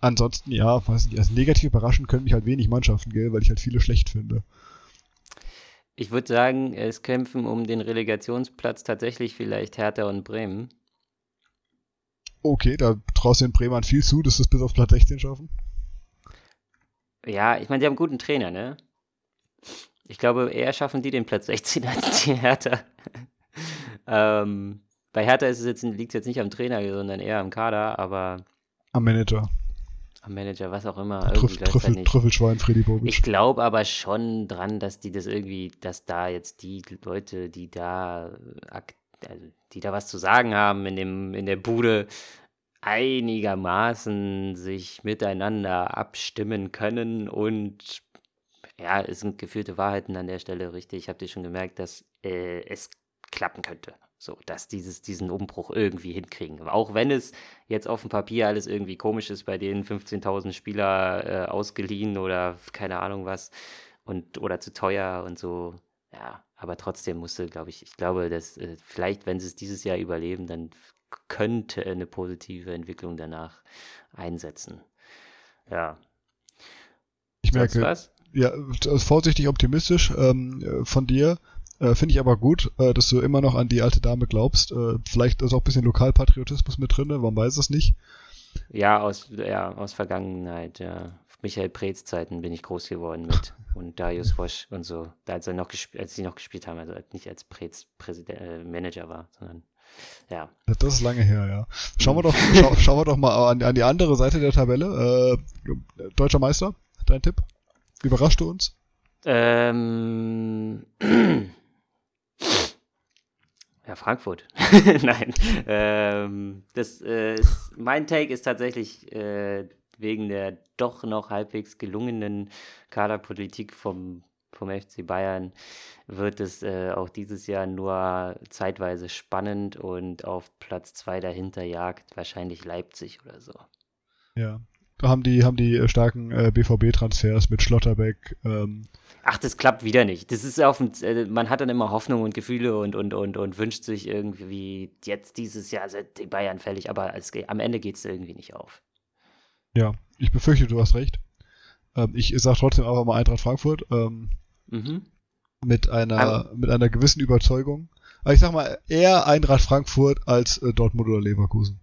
ansonsten, ja, weiß nicht, also negativ überraschend können mich halt wenig Mannschaften, gell, weil ich halt viele schlecht finde. Ich würde sagen, es kämpfen um den Relegationsplatz tatsächlich vielleicht Hertha und Bremen. Okay, da traust du den Bremern viel zu, dass sie es bis auf Platz 16 schaffen. Ja, ich meine, die haben einen guten Trainer, ne? Ich glaube, eher schaffen die den Platz 16 als die Hertha. ähm, bei Hertha liegt es jetzt nicht am Trainer, sondern eher am Kader, aber. Am Manager am Manager, was auch immer. Trüff, Trüffel, Trüffelschwein, Freddy Bobic. Ich glaube aber schon dran, dass die das irgendwie, dass da jetzt die Leute, die da, also die da was zu sagen haben in dem, in der Bude, einigermaßen sich miteinander abstimmen können und ja, es sind gefühlte Wahrheiten an der Stelle richtig. Ich habe dir schon gemerkt, dass äh, es klappen könnte. So, dass dieses, diesen Umbruch irgendwie hinkriegen. Auch wenn es jetzt auf dem Papier alles irgendwie komisch ist, bei denen 15.000 Spieler äh, ausgeliehen oder keine Ahnung was und oder zu teuer und so. Ja, aber trotzdem musste, glaube ich, ich glaube, dass äh, vielleicht, wenn sie es dieses Jahr überleben, dann könnte eine positive Entwicklung danach einsetzen. Ja. Ich merke, was? ja, vorsichtig optimistisch ähm, von dir. Äh, Finde ich aber gut, äh, dass du immer noch an die alte Dame glaubst. Äh, vielleicht ist auch ein bisschen Lokalpatriotismus mit drin, man weiß es nicht. Ja, aus, ja, aus Vergangenheit, ja. Michael Preetz Zeiten bin ich groß geworden mit und Darius Wosch und so, als, er noch als sie noch gespielt haben, also nicht als Preetz äh, Manager war, sondern ja. Das ist lange her, ja. Schauen wir doch, schau, schauen wir doch mal an, an, die andere Seite der Tabelle. Äh, Deutscher Meister, dein Tipp? Überrascht du uns? Ähm, Ja, Frankfurt. Nein. Ähm, das, äh, mein Take ist tatsächlich äh, wegen der doch noch halbwegs gelungenen Kaderpolitik vom, vom FC Bayern wird es äh, auch dieses Jahr nur zeitweise spannend und auf Platz zwei dahinter jagt wahrscheinlich Leipzig oder so. Ja, haben die, haben die äh, starken äh, BVB-Transfers mit Schlotterbeck. Ähm. Ach, das klappt wieder nicht. Das ist auf dem, äh, man hat dann immer Hoffnung und Gefühle und, und, und, und wünscht sich irgendwie, jetzt dieses Jahr sind die Bayern fällig, aber als, am Ende geht es irgendwie nicht auf. Ja, ich befürchte, du hast recht. Ähm, ich sage trotzdem aber mal Eintracht Frankfurt. Ähm, mhm. Mit einer, aber, mit einer gewissen Überzeugung. Aber ich sag mal, eher Eintracht Frankfurt als äh, Dortmund oder Leverkusen.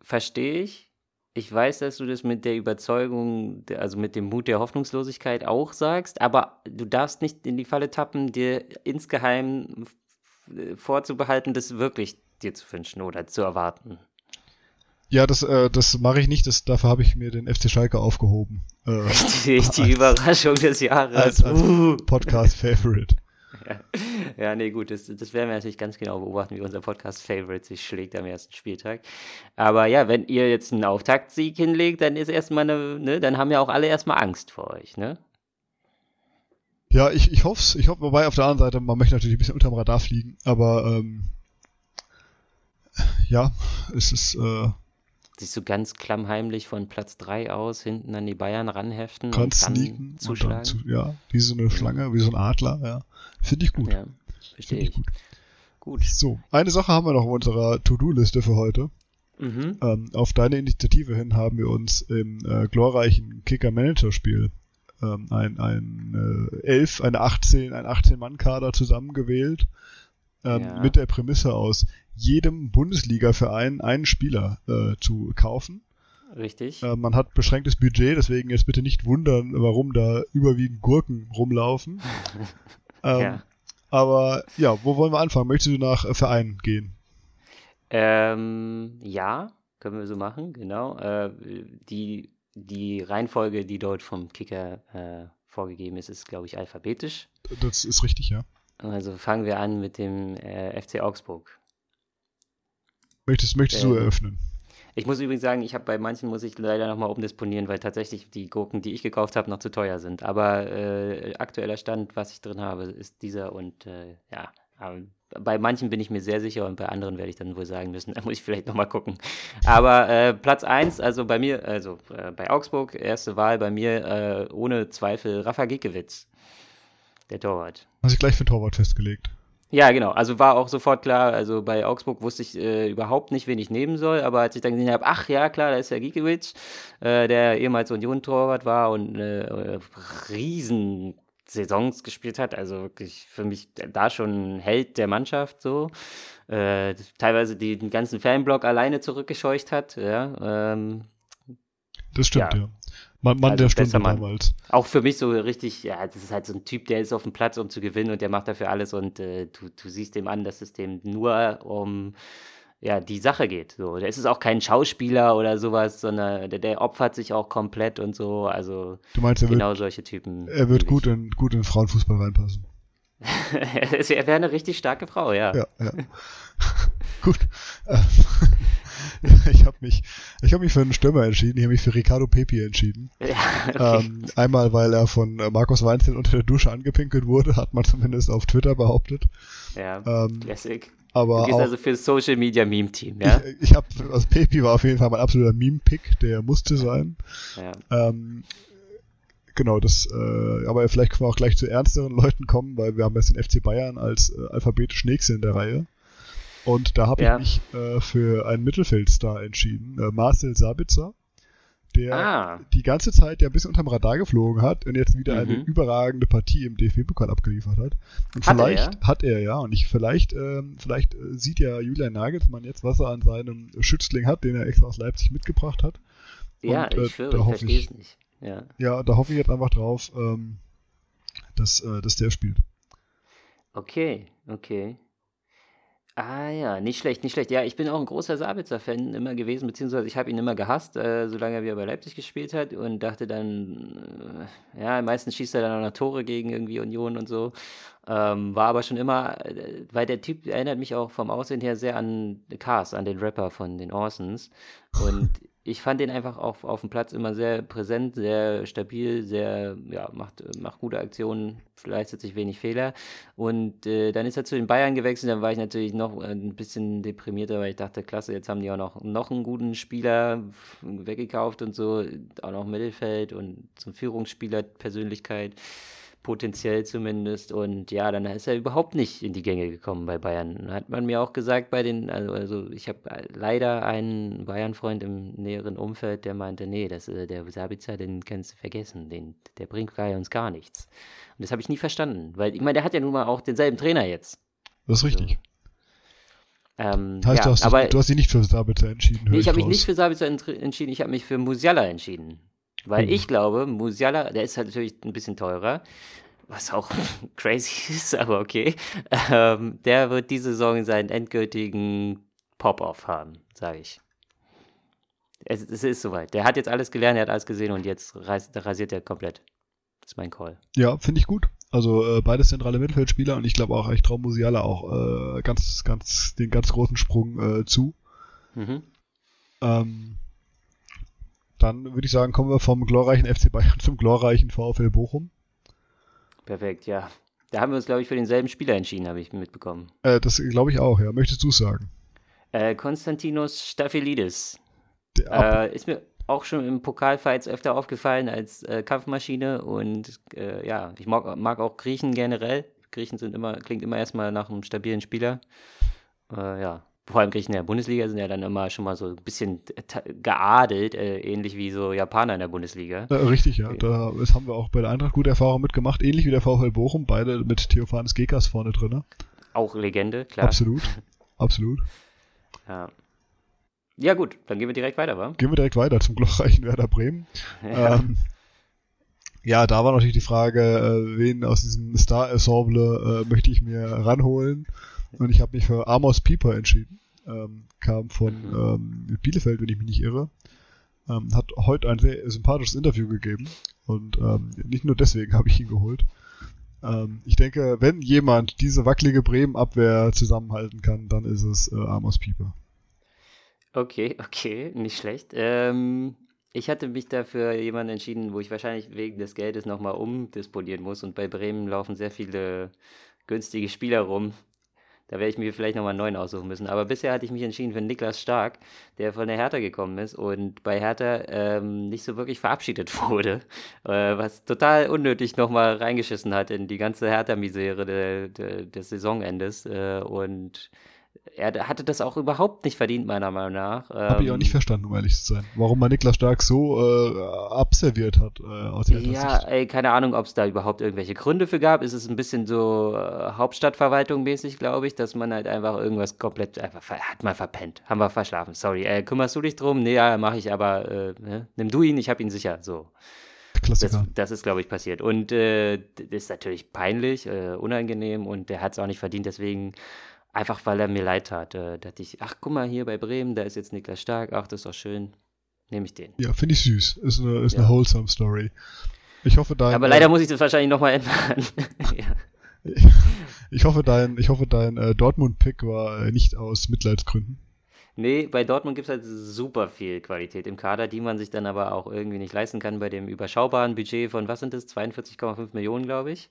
Verstehe ich ich weiß, dass du das mit der Überzeugung, also mit dem Mut der Hoffnungslosigkeit auch sagst, aber du darfst nicht in die Falle tappen, dir insgeheim vorzubehalten, das wirklich dir zu wünschen oder zu erwarten. Ja, das, äh, das mache ich nicht. Das, dafür habe ich mir den FC Schalke aufgehoben. Äh, die, die Überraschung des Jahres. Als, als uh. Podcast-Favorite. Ja. nee, gut, das, das werden wir natürlich ganz genau beobachten, wie unser Podcast-Favorite sich schlägt am ersten Spieltag. Aber ja, wenn ihr jetzt einen Auftaktsieg hinlegt, dann ist erstmal eine, ne, dann haben ja auch alle erstmal Angst vor euch, ne? Ja, ich, ich hoffe es. Ich hoffe, wobei auf der anderen Seite, man möchte natürlich ein bisschen unterm Radar fliegen, aber ähm, ja, es ist. Äh, Siehst du ganz klammheimlich von Platz 3 aus hinten an die Bayern ranheften kannst und dann sneaken zuschlagen. Und zu, ja, wie so eine Schlange, wie so ein Adler, ja. Finde ich gut. Ja, verstehe ich. Gut. gut. So, eine Sache haben wir noch auf unserer To-Do-Liste für heute. Mhm. Ähm, auf deine Initiative hin haben wir uns im äh, glorreichen Kicker-Manager-Spiel ähm, ein, ein äh, 11, eine 18, ein 18-Mann-Kader zusammengewählt ähm, ja. mit der Prämisse aus, jedem Bundesliga-Verein einen Spieler äh, zu kaufen. Richtig. Äh, man hat beschränktes Budget, deswegen jetzt bitte nicht wundern, warum da überwiegend Gurken rumlaufen. ähm, ja. Aber ja, wo wollen wir anfangen? Möchtest du nach äh, Vereinen gehen? Ähm, ja, können wir so machen, genau. Äh, die, die Reihenfolge, die dort vom Kicker äh, vorgegeben ist, ist, glaube ich, alphabetisch. Das ist richtig, ja. Also fangen wir an mit dem äh, FC Augsburg. Möchtest, möchtest ähm, du eröffnen? Ich muss übrigens sagen, ich habe bei manchen muss ich leider nochmal umdisponieren, weil tatsächlich die Gurken, die ich gekauft habe, noch zu teuer sind. Aber äh, aktueller Stand, was ich drin habe, ist dieser und äh, ja, bei manchen bin ich mir sehr sicher und bei anderen werde ich dann wohl sagen müssen, da muss ich vielleicht nochmal gucken. Aber äh, Platz 1, also bei mir, also äh, bei Augsburg, erste Wahl bei mir äh, ohne Zweifel Rafa Giekewitz, der Torwart. Hast du gleich für Torwart festgelegt? Ja, genau. Also war auch sofort klar, also bei Augsburg wusste ich äh, überhaupt nicht, wen ich nehmen soll, aber als ich dann gesehen habe, ach ja, klar, da ist der Gikiewicz, äh, der ehemals Union-Torwart war und äh, riesen Saisons gespielt hat, also wirklich für mich da schon ein Held der Mannschaft so. Äh, teilweise den ganzen Fanblock alleine zurückgescheucht hat, ja. Ähm, das stimmt, ja. ja. Mann, Mann also der Stunde Mann. damals. Auch für mich so richtig, ja, das ist halt so ein Typ, der ist auf dem Platz, um zu gewinnen und der macht dafür alles und äh, du, du siehst dem an, dass es dem nur um ja, die Sache geht. So, der ist es auch kein Schauspieler oder sowas, sondern der, der opfert sich auch komplett und so. Also du meinst, er genau wird, solche Typen. Er wird gut in, gut in Frauenfußball reinpassen. er wäre eine richtig starke Frau, ja. Ja, ja. gut. ich habe mich, ich habe mich für einen Stürmer entschieden. Ich habe mich für Ricardo Pepi entschieden. Ja, okay. ähm, einmal, weil er von äh, Markus Weinzel unter der Dusche angepinkelt wurde, hat man zumindest auf Twitter behauptet. Ja, ähm, Classic. Aber du gehst auch, also für das Social Media Meme Team, ja? Ich, ich habe, also Pepi war auf jeden Fall mein absoluter Meme-Pick, der musste sein. Ja. Ähm, genau, das, äh, aber vielleicht können wir auch gleich zu ernsteren Leuten kommen, weil wir haben jetzt den FC Bayern als äh, alphabetisch nächste in der Reihe. Und da habe ja. ich mich äh, für einen Mittelfeldstar entschieden, äh, Marcel Sabitzer, der ah. die ganze Zeit ja ein bisschen unterm Radar geflogen hat und jetzt wieder mhm. eine überragende Partie im DFB-Pokal abgeliefert hat. Und hat vielleicht er, ja? hat er ja, und ich vielleicht, ähm, vielleicht äh, sieht ja Julian Nagelsmann jetzt, was er an seinem Schützling hat, den er extra aus Leipzig mitgebracht hat. Ja, und, äh, ich, da ich verstehe es nicht. Ja. ja, da hoffe ich jetzt einfach drauf, ähm, dass, äh, dass der spielt. Okay, okay. Ah ja, nicht schlecht, nicht schlecht. Ja, ich bin auch ein großer Sabitzer-Fan immer gewesen, beziehungsweise ich habe ihn immer gehasst, äh, solange er wieder bei Leipzig gespielt hat und dachte dann, äh, ja, meistens schießt er dann auch noch Tore gegen irgendwie Union und so. Ähm, war aber schon immer, äh, weil der Typ erinnert mich auch vom Aussehen her sehr an Cars, an den Rapper von den Orsons. Und ich fand den einfach auf, auf dem Platz immer sehr präsent, sehr stabil, sehr, ja, macht, macht gute Aktionen, leistet sich wenig Fehler. Und äh, dann ist er zu den Bayern gewechselt, dann war ich natürlich noch ein bisschen deprimierter, weil ich dachte, klasse, jetzt haben die auch noch, noch einen guten Spieler weggekauft und so, auch noch Mittelfeld und zum Führungsspieler Persönlichkeit potenziell zumindest. Und ja, dann ist er überhaupt nicht in die Gänge gekommen bei Bayern. Hat man mir auch gesagt bei den, also, also ich habe leider einen Bayern-Freund im näheren Umfeld, der meinte, nee, das, äh, der Sabitzer, den kannst du vergessen, den, der bringt bei uns gar nichts. Und das habe ich nie verstanden, weil ich meine, der hat ja nun mal auch denselben Trainer jetzt. Das ist richtig. Also, ähm, heißt, ja, du, hast aber, dich, du hast dich nicht für Sabitzer entschieden. Nee, ich habe mich nicht für Sabitzer entschieden, ich habe mich für Musiala entschieden. Weil mhm. ich glaube, Musiala, der ist halt natürlich ein bisschen teurer, was auch crazy ist, aber okay. Ähm, der wird diese Saison seinen endgültigen Pop-Off haben, sage ich. Es, es, ist soweit. Der hat jetzt alles gelernt, er hat alles gesehen und jetzt ras rasiert er komplett. Das ist mein Call. Ja, finde ich gut. Also äh, beides zentrale Mittelfeldspieler und ich glaube auch, ich traue Musiala auch äh, ganz, ganz, den ganz großen Sprung äh, zu. Mhm. Ähm, dann würde ich sagen, kommen wir vom glorreichen FC Bayern zum glorreichen VfL Bochum. Perfekt, ja. Da haben wir uns, glaube ich, für denselben Spieler entschieden, habe ich mitbekommen. Äh, das glaube ich auch, ja. Möchtest du es sagen? Äh, Konstantinos Staphylidis. Äh, ist mir auch schon im Pokalfights öfter aufgefallen als äh, Kampfmaschine und äh, ja, ich mag, mag, auch Griechen generell. Griechen sind immer, klingt immer erstmal nach einem stabilen Spieler. Äh, ja, vor allem Griechen in der Bundesliga sind ja dann immer schon mal so ein bisschen geadelt, äh, ähnlich wie so Japaner in der Bundesliga. Ja, richtig, ja. Da, das haben wir auch bei der Eintracht gute Erfahrungen mitgemacht, ähnlich wie der VfL Bochum, beide mit Theophanes Gekas vorne drin. Auch Legende, klar. Absolut, absolut. Ja. Ja, gut, dann gehen wir direkt weiter, wa? Gehen wir direkt weiter zum glorreichen Werder Bremen. Ja. Ähm, ja, da war natürlich die Frage, äh, wen aus diesem Star-Ensemble äh, möchte ich mir ranholen. Und ich habe mich für Amos Pieper entschieden. Ähm, kam von mhm. ähm, Bielefeld, wenn ich mich nicht irre. Ähm, hat heute ein sehr sympathisches Interview gegeben. Und ähm, nicht nur deswegen habe ich ihn geholt. Ähm, ich denke, wenn jemand diese wackelige Bremen-Abwehr zusammenhalten kann, dann ist es äh, Amos Pieper. Okay, okay, nicht schlecht. Ähm, ich hatte mich dafür jemanden entschieden, wo ich wahrscheinlich wegen des Geldes nochmal umdisponieren muss. Und bei Bremen laufen sehr viele günstige Spieler rum, da werde ich mir vielleicht nochmal einen neuen aussuchen müssen. Aber bisher hatte ich mich entschieden für Niklas Stark, der von der Hertha gekommen ist und bei Hertha ähm, nicht so wirklich verabschiedet wurde, äh, was total unnötig nochmal reingeschissen hat in die ganze Hertha-Misere de, de, des Saisonendes. Äh, und er hatte das auch überhaupt nicht verdient, meiner Meinung nach. Habe ich auch nicht ähm, verstanden, um ehrlich zu sein. Warum man Niklas Stark so äh, abserviert hat äh, aus der Ja, ey, keine Ahnung, ob es da überhaupt irgendwelche Gründe für gab. Es ist ein bisschen so äh, Hauptstadtverwaltung mäßig, glaube ich, dass man halt einfach irgendwas komplett einfach hat mal verpennt. Haben wir verschlafen, sorry. Äh, kümmerst du dich drum? Nee, ja, mache ich, aber äh, ne? nimm du ihn, ich habe ihn sicher. So. Klassiker. Das, das, ist, glaube ich, passiert. Und äh, das ist natürlich peinlich, äh, unangenehm und der hat es auch nicht verdient. Deswegen Einfach weil er mir leid tat. Äh, da dachte ich, ach guck mal hier bei Bremen, da ist jetzt Niklas Stark, ach das ist doch schön. Nehme ich den. Ja, finde ich süß. Ist eine, ist ja. eine wholesome Story. Ich hoffe, dein. Aber leider äh, muss ich das wahrscheinlich nochmal ändern. ja. Ich hoffe, dein, ich hoffe, dein äh, Dortmund-Pick war äh, nicht aus Mitleidsgründen. Nee, bei Dortmund gibt es halt super viel Qualität im Kader, die man sich dann aber auch irgendwie nicht leisten kann bei dem überschaubaren Budget von, was sind das, 42,5 Millionen, glaube ich.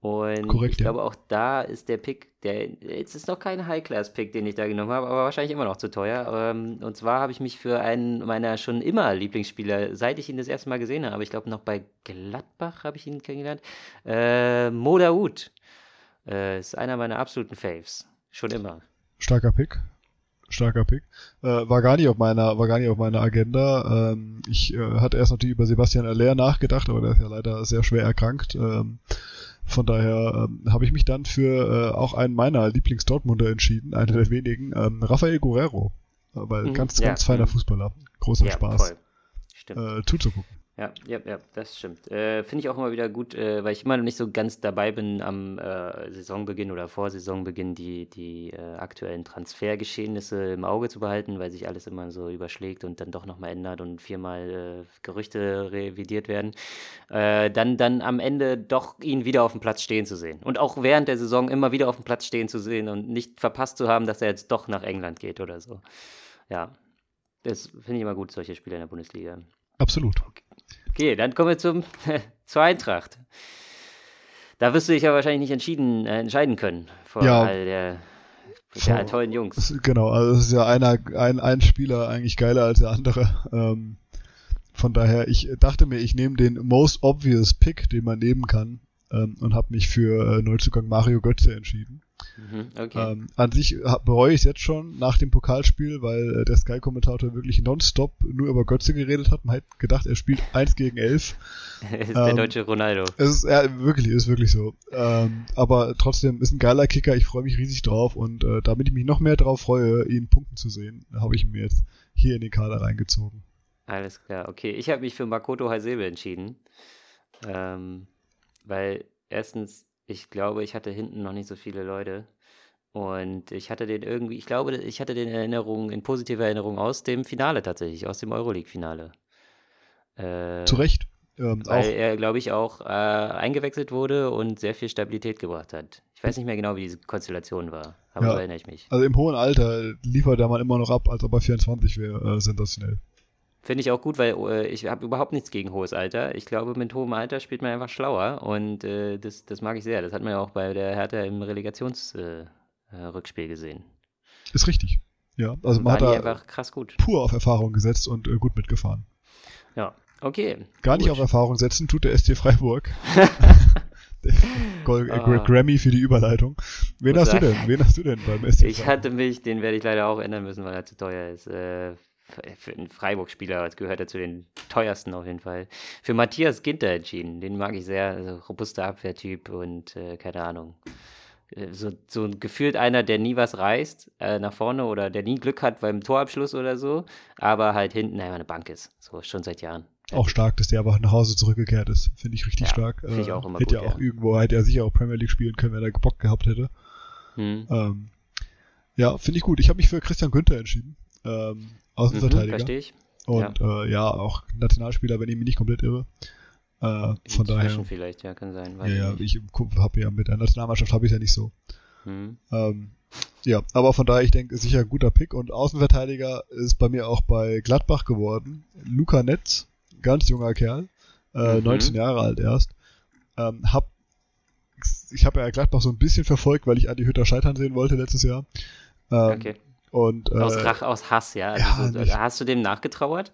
Und Korrekt, ich ja. glaube, auch da ist der Pick, der jetzt ist noch kein High-Class-Pick, den ich da genommen habe, aber wahrscheinlich immer noch zu teuer. Ähm, und zwar habe ich mich für einen meiner schon immer Lieblingsspieler, seit ich ihn das erste Mal gesehen habe, ich glaube noch bei Gladbach habe ich ihn kennengelernt, äh, Moda Wood. Äh, ist einer meiner absoluten Faves. Schon immer. Starker Pick. Starker Pick. Äh, war gar nicht auf meiner, war gar nicht auf meiner Agenda. Ähm, ich äh, hatte erst natürlich über Sebastian Aller nachgedacht, aber der ist ja leider sehr schwer erkrankt. Ähm, von daher ähm, habe ich mich dann für äh, auch einen meiner Lieblings-Dortmunder entschieden, einer der wenigen, ähm, Rafael Guerrero. Weil mhm, ganz, ja, ganz feiner mhm. Fußballer. Großer ja, Spaß. Voll. Stimmt. Äh, zuzugucken. Ja, ja, ja, das stimmt. Äh, Finde ich auch immer wieder gut, äh, weil ich immer noch nicht so ganz dabei bin am äh, Saisonbeginn oder vor Saisonbeginn die, die äh, aktuellen Transfergeschehnisse im Auge zu behalten, weil sich alles immer so überschlägt und dann doch nochmal ändert und viermal äh, Gerüchte revidiert werden. Äh, dann, dann am Ende doch ihn wieder auf dem Platz stehen zu sehen. Und auch während der Saison immer wieder auf dem Platz stehen zu sehen und nicht verpasst zu haben, dass er jetzt doch nach England geht oder so. Ja, das finde ich immer gut, solche Spieler in der Bundesliga. Absolut. Okay. Okay, dann kommen wir zum, zur Eintracht. Da wirst du dich ja wahrscheinlich nicht entschieden, äh, entscheiden können vor ja, all der, der vor, tollen Jungs. Genau, also es ist ja einer, ein, ein Spieler eigentlich geiler als der andere. Ähm, von daher, ich dachte mir, ich nehme den most obvious Pick, den man nehmen kann, ähm, und habe mich für äh, Neuzugang Mario Götze entschieden. Mhm, okay. ähm, an sich bereue ich es jetzt schon nach dem Pokalspiel, weil äh, der Sky-Kommentator wirklich nonstop nur über Götze geredet hat. Man hätte gedacht, er spielt 1 gegen 11. ist ähm, der deutsche Ronaldo. Es ist ja, wirklich, ist wirklich so. Ähm, aber trotzdem ist ein geiler Kicker. Ich freue mich riesig drauf und äh, damit ich mich noch mehr drauf freue, ihn punkten zu sehen, habe ich ihn mir jetzt hier in den Kader reingezogen. Alles klar, okay. Ich habe mich für Makoto Hasebe entschieden. Ähm, weil erstens, ich glaube, ich hatte hinten noch nicht so viele Leute. Und ich hatte den irgendwie, ich glaube, ich hatte den Erinnerungen, in positiver Erinnerung aus dem Finale tatsächlich, aus dem Euroleague-Finale. Äh, Zu Recht. Ähm, Weil er, glaube ich, auch äh, eingewechselt wurde und sehr viel Stabilität gebracht hat. Ich weiß nicht mehr genau, wie diese Konstellation war, aber ja, so erinnere ich mich. Also im hohen Alter liefert er man immer noch ab, als ob er 24 wäre, äh, sensationell. Finde ich auch gut, weil äh, ich habe überhaupt nichts gegen hohes Alter. Ich glaube, mit hohem Alter spielt man einfach schlauer und äh, das, das mag ich sehr. Das hat man ja auch bei der Hertha im Relegationsrückspiel äh, äh gesehen. Ist richtig. Ja, also man hat da einfach krass gut. pur auf Erfahrung gesetzt und äh, gut mitgefahren. Ja, okay. Gar gut. nicht auf Erfahrung setzen tut der SC Freiburg. Gold, ah. Grammy für die Überleitung. Wen hast, du denn? Wen hast du denn beim SC Ich hatte mich, den werde ich leider auch ändern müssen, weil er zu teuer ist. Äh, für einen Freiburg-Spieler gehört er zu den teuersten auf jeden Fall. Für Matthias Ginter entschieden. Den mag ich sehr. Also robuster Abwehrtyp und äh, keine Ahnung. Äh, so, so gefühlt einer, der nie was reißt äh, nach vorne oder der nie Glück hat beim Torabschluss oder so, aber halt hinten einfach eine Bank ist. So schon seit Jahren. Auch stark, dass der einfach nach Hause zurückgekehrt ist. Finde ich richtig ja, stark. Finde ich äh, auch immer hätte gut, ja auch irgendwo, hätte er sicher auch Premier League spielen können, wenn er Bock gehabt hätte. Hm. Ähm, ja, finde ich gut. Ich habe mich für Christian Günther entschieden. Ähm, Außenverteidiger. Mhm, verstehe ich. Und ja. Äh, ja, auch Nationalspieler, wenn ich mich nicht komplett irre. Äh, von daher. vielleicht, ja, kann sein. Ja, ja, ich habe ja mit der Nationalmannschaft habe ich ja nicht so. Mhm. Ähm, ja, aber von daher, ich denke, sicher ein guter Pick. Und Außenverteidiger ist bei mir auch bei Gladbach geworden. Luca Netz, ganz junger Kerl, äh, mhm. 19 Jahre alt erst. Ähm, hab, ich habe ja Gladbach so ein bisschen verfolgt, weil ich Adi Hütter scheitern sehen wollte letztes Jahr. Ähm, okay. Und, äh, aus, Rach, aus Hass, ja. Also ja so, hast du dem nachgetrauert?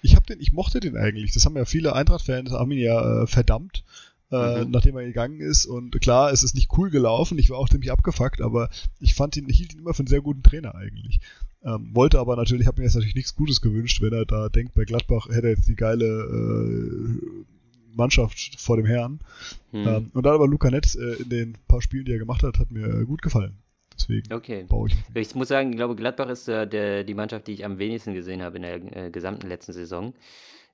Ich hab den, ich mochte den eigentlich. Das haben ja viele Eintracht-Fans, haben ihn ja äh, verdammt, äh, mhm. nachdem er gegangen ist. Und klar, es ist nicht cool gelaufen. Ich war auch ziemlich abgefuckt, aber ich fand ihn, hielt ihn immer für einen sehr guten Trainer eigentlich. Ähm, wollte aber natürlich, habe mir jetzt natürlich nichts Gutes gewünscht, wenn er da denkt, bei Gladbach hätte er jetzt die geile äh, Mannschaft vor dem Herrn. Mhm. Ähm, und dann aber Luca Netz äh, in den paar Spielen, die er gemacht hat, hat mir gut gefallen. Deswegen okay. baue ich. Ich muss sagen, ich glaube, Gladbach ist äh, der, die Mannschaft, die ich am wenigsten gesehen habe in der äh, gesamten letzten Saison.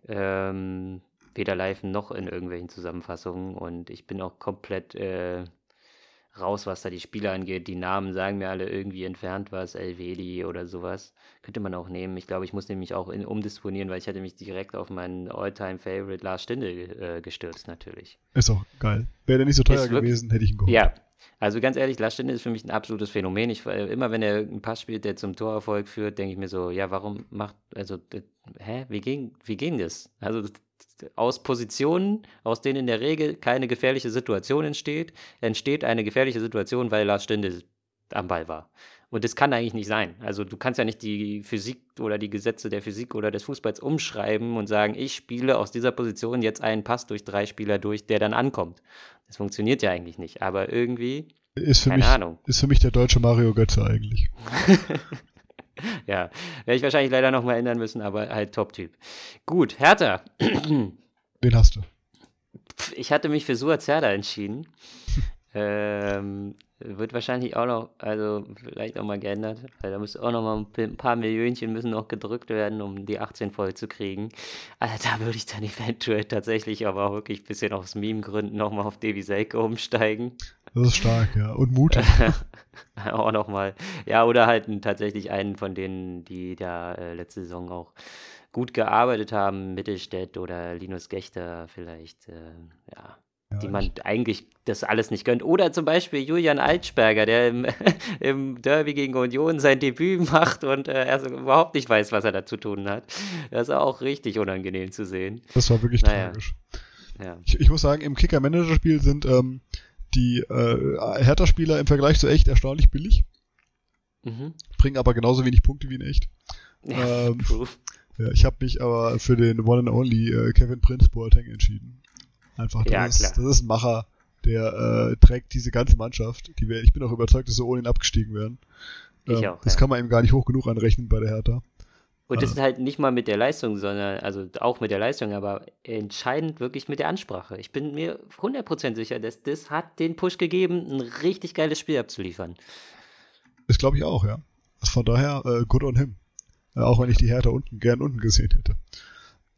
Ähm, weder live noch in irgendwelchen Zusammenfassungen. Und ich bin auch komplett äh, raus, was da die Spieler angeht. Die Namen sagen mir alle irgendwie entfernt was, Elvedi oder sowas. Könnte man auch nehmen. Ich glaube, ich muss nämlich auch in, umdisponieren, weil ich hatte mich direkt auf meinen All-Time-Favorite Lars Stinde äh, gestürzt, natürlich. Ist auch geil. Wäre der nicht so teuer gewesen, hätte ich ihn geholt. Ja, also ganz ehrlich, Stinde ist für mich ein absolutes Phänomen. Ich, äh, immer wenn er einen Pass spielt, der zum Torerfolg führt, denke ich mir so, ja, warum macht, also, hä, wie ging, wie ging das? Also aus Positionen, aus denen in der Regel keine gefährliche Situation entsteht, entsteht eine gefährliche Situation, weil Lars Stinde am Ball war. Und das kann eigentlich nicht sein. Also du kannst ja nicht die Physik oder die Gesetze der Physik oder des Fußballs umschreiben und sagen, ich spiele aus dieser Position jetzt einen Pass durch drei Spieler durch, der dann ankommt. Das funktioniert ja eigentlich nicht. Aber irgendwie, ist für keine mich, Ahnung. Ist für mich der deutsche Mario Götze eigentlich. ja, werde ich wahrscheinlich leider nochmal ändern müssen, aber halt Top-Typ. Gut, Hertha. Wen hast du? Ich hatte mich für Suazerda entschieden. ähm, wird wahrscheinlich auch noch, also vielleicht auch mal geändert, weil da müsste auch noch mal ein paar Millionchen müssen noch gedrückt werden, um die 18 voll zu kriegen. Also da würde ich dann eventuell tatsächlich aber auch wirklich ein bisschen aus Meme-Gründen nochmal auf Davy Selke umsteigen. Das ist stark, ja. Und mutig. auch nochmal. Ja, oder halt tatsächlich einen von denen, die da äh, letzte Saison auch gut gearbeitet haben, Mittelstädt oder Linus Gechter vielleicht, äh, ja ja, die man eigentlich das alles nicht gönnt. Oder zum Beispiel Julian Altsperger, der im, im Derby gegen Union sein Debüt macht und äh, er überhaupt nicht weiß, was er da zu tun hat. Das ist auch richtig unangenehm zu sehen. Das war wirklich naja. tragisch. Ja. Ich, ich, muss sagen, im Kicker-Manager-Spiel sind ähm, die äh, Hertha-Spieler im Vergleich zu echt erstaunlich billig. Mhm. Bringen aber genauso wenig Punkte wie in echt. Ja, ähm, ja, ich habe mich aber für den One and Only äh, Kevin Prince Boateng entschieden. Einfach, das, ja, ist, das ist ein Macher, der äh, trägt diese ganze Mannschaft. Die wär, ich bin auch überzeugt, dass sie ohne ihn abgestiegen wären. Ich ähm, auch, das ja. kann man ihm gar nicht hoch genug anrechnen bei der Hertha. Und das äh. ist halt nicht mal mit der Leistung, sondern, also auch mit der Leistung, aber entscheidend wirklich mit der Ansprache. Ich bin mir 100% sicher, dass das hat den Push gegeben, ein richtig geiles Spiel abzuliefern. Das glaube ich auch, ja. Also von daher, äh, good on him. Äh, auch wenn ich die Hertha unten, gern unten gesehen hätte.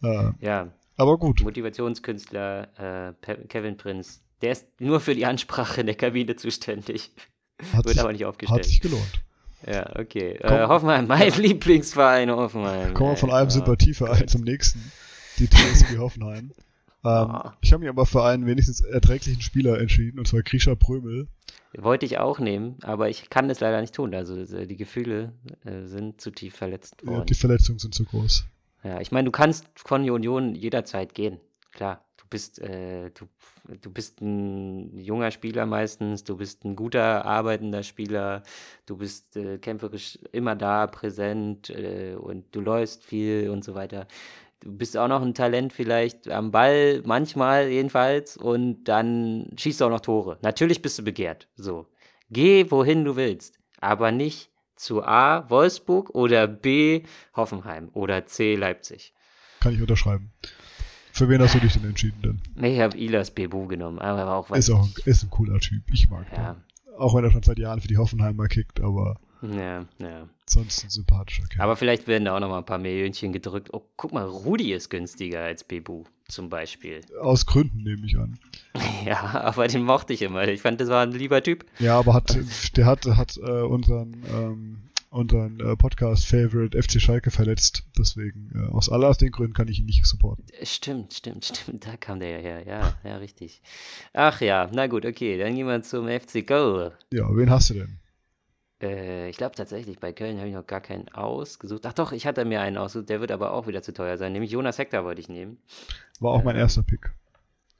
Äh, ja, aber gut. Motivationskünstler äh, Kevin Prinz. Der ist nur für die Ansprache in der Kabine zuständig. Hat Wird sich, aber nicht aufgestellt. Hat sich gelohnt. Ja, okay. Äh, Hoffenheim, mein Lieblingsverein Hoffenheim. Kommen wir von einem Sympathieverein zum nächsten. Die TSG Hoffenheim. Ähm, oh. Ich habe mich aber für einen wenigstens erträglichen Spieler entschieden, und zwar Grisha Prömel. Wollte ich auch nehmen, aber ich kann das leider nicht tun. Also äh, die Gefühle äh, sind zu tief verletzt worden. Ja, die Verletzungen sind zu groß. Ja, ich meine, du kannst von die Union jederzeit gehen. Klar, du bist, äh, du, du bist ein junger Spieler meistens, du bist ein guter, arbeitender Spieler, du bist äh, kämpferisch immer da, präsent äh, und du läufst viel und so weiter du bist auch noch ein Talent vielleicht am Ball, manchmal jedenfalls, und dann schießt du auch noch Tore. Natürlich bist du begehrt. So. Geh, wohin du willst, aber nicht zu A, Wolfsburg oder B, Hoffenheim oder C, Leipzig. Kann ich unterschreiben. Für wen hast du dich denn entschieden denn? Ich habe Ilas Bebu genommen, aber auch was. Ist auch ein, ist ein cooler Typ, ich mag ja. den. Auch wenn er schon seit Jahren für die Hoffenheimer kickt, aber ja, ja. Sonst ein sympathischer Kerl. Aber vielleicht werden da auch noch mal ein paar Millionchen gedrückt. Oh, guck mal, Rudi ist günstiger als Bebu zum Beispiel. Aus Gründen nehme ich an. Ja, aber den mochte ich immer. Ich fand, das war ein lieber Typ. Ja, aber hat, der hat, hat äh, unseren, ähm, unseren äh, Podcast-Favorite FC Schalke verletzt. Deswegen, äh, aus aller aus den Gründen kann ich ihn nicht supporten. Stimmt, stimmt, stimmt. Da kam der ja her. Ja, ja, richtig. Ach ja, na gut, okay. Dann gehen wir zum FC Go. Ja, wen hast du denn? Äh, ich glaube tatsächlich, bei Köln habe ich noch gar keinen ausgesucht. Ach doch, ich hatte mir einen ausgesucht, der wird aber auch wieder zu teuer sein. Nämlich Jonas Hector wollte ich nehmen. War auch mein ähm, erster Pick.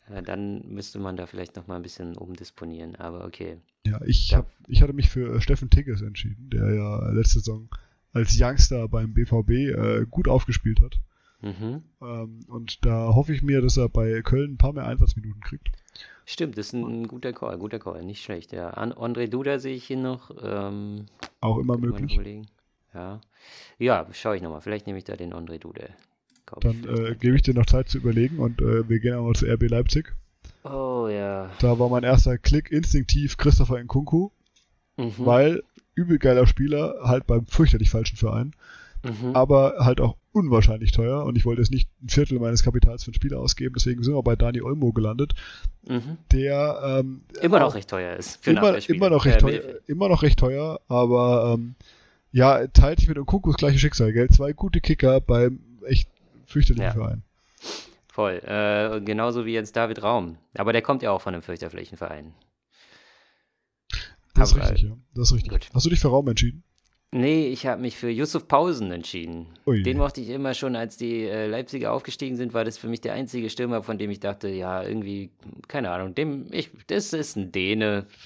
Äh, dann müsste man da vielleicht noch mal ein bisschen umdisponieren, aber okay. Ja, ich, hab, ich hatte mich für äh, Steffen Tigges entschieden, der ja letzte Saison als Youngster beim BVB äh, gut aufgespielt hat. Mhm. Ähm, und da hoffe ich mir, dass er bei Köln ein paar mehr Einsatzminuten kriegt. Stimmt, das ist ein guter Call, guter Call, nicht schlecht. Ja, André Duda sehe ich hier noch. Ähm, Auch immer möglich. Ja, ja schaue ich nochmal. Vielleicht nehme ich da den André Duda. Dann äh, gebe ich dir noch Zeit zu überlegen und äh, wir gehen einmal zu RB Leipzig. Oh ja. Da war mein erster Klick instinktiv Christopher Nkunku, mhm. weil übel geiler Spieler, halt beim fürchterlich falschen Verein, mhm. aber halt auch unwahrscheinlich teuer und ich wollte jetzt nicht ein Viertel meines Kapitals für einen Spieler ausgeben, deswegen sind wir bei Dani Olmo gelandet, mhm. der ähm, immer noch recht teuer ist. immer, immer, noch recht teuer, immer noch recht teuer, aber ähm, ja, teilt sich mit Nkunku das gleiche Schicksal, gell? Zwei gute Kicker beim echt fürchterlichen ja. Verein. Voll. Äh, genauso wie jetzt David Raum. Aber der kommt ja auch von einem fürchterlichen Verein. Das aber, ist richtig, ja. Das ist richtig. Gut. Hast du dich für Raum entschieden? Nee, ich habe mich für Yusuf Pausen entschieden. Ui. Den mochte ich immer schon, als die äh, Leipziger aufgestiegen sind, war das für mich der einzige Stürmer, von dem ich dachte, ja, irgendwie, keine Ahnung, dem, ich, das ist ein Däne.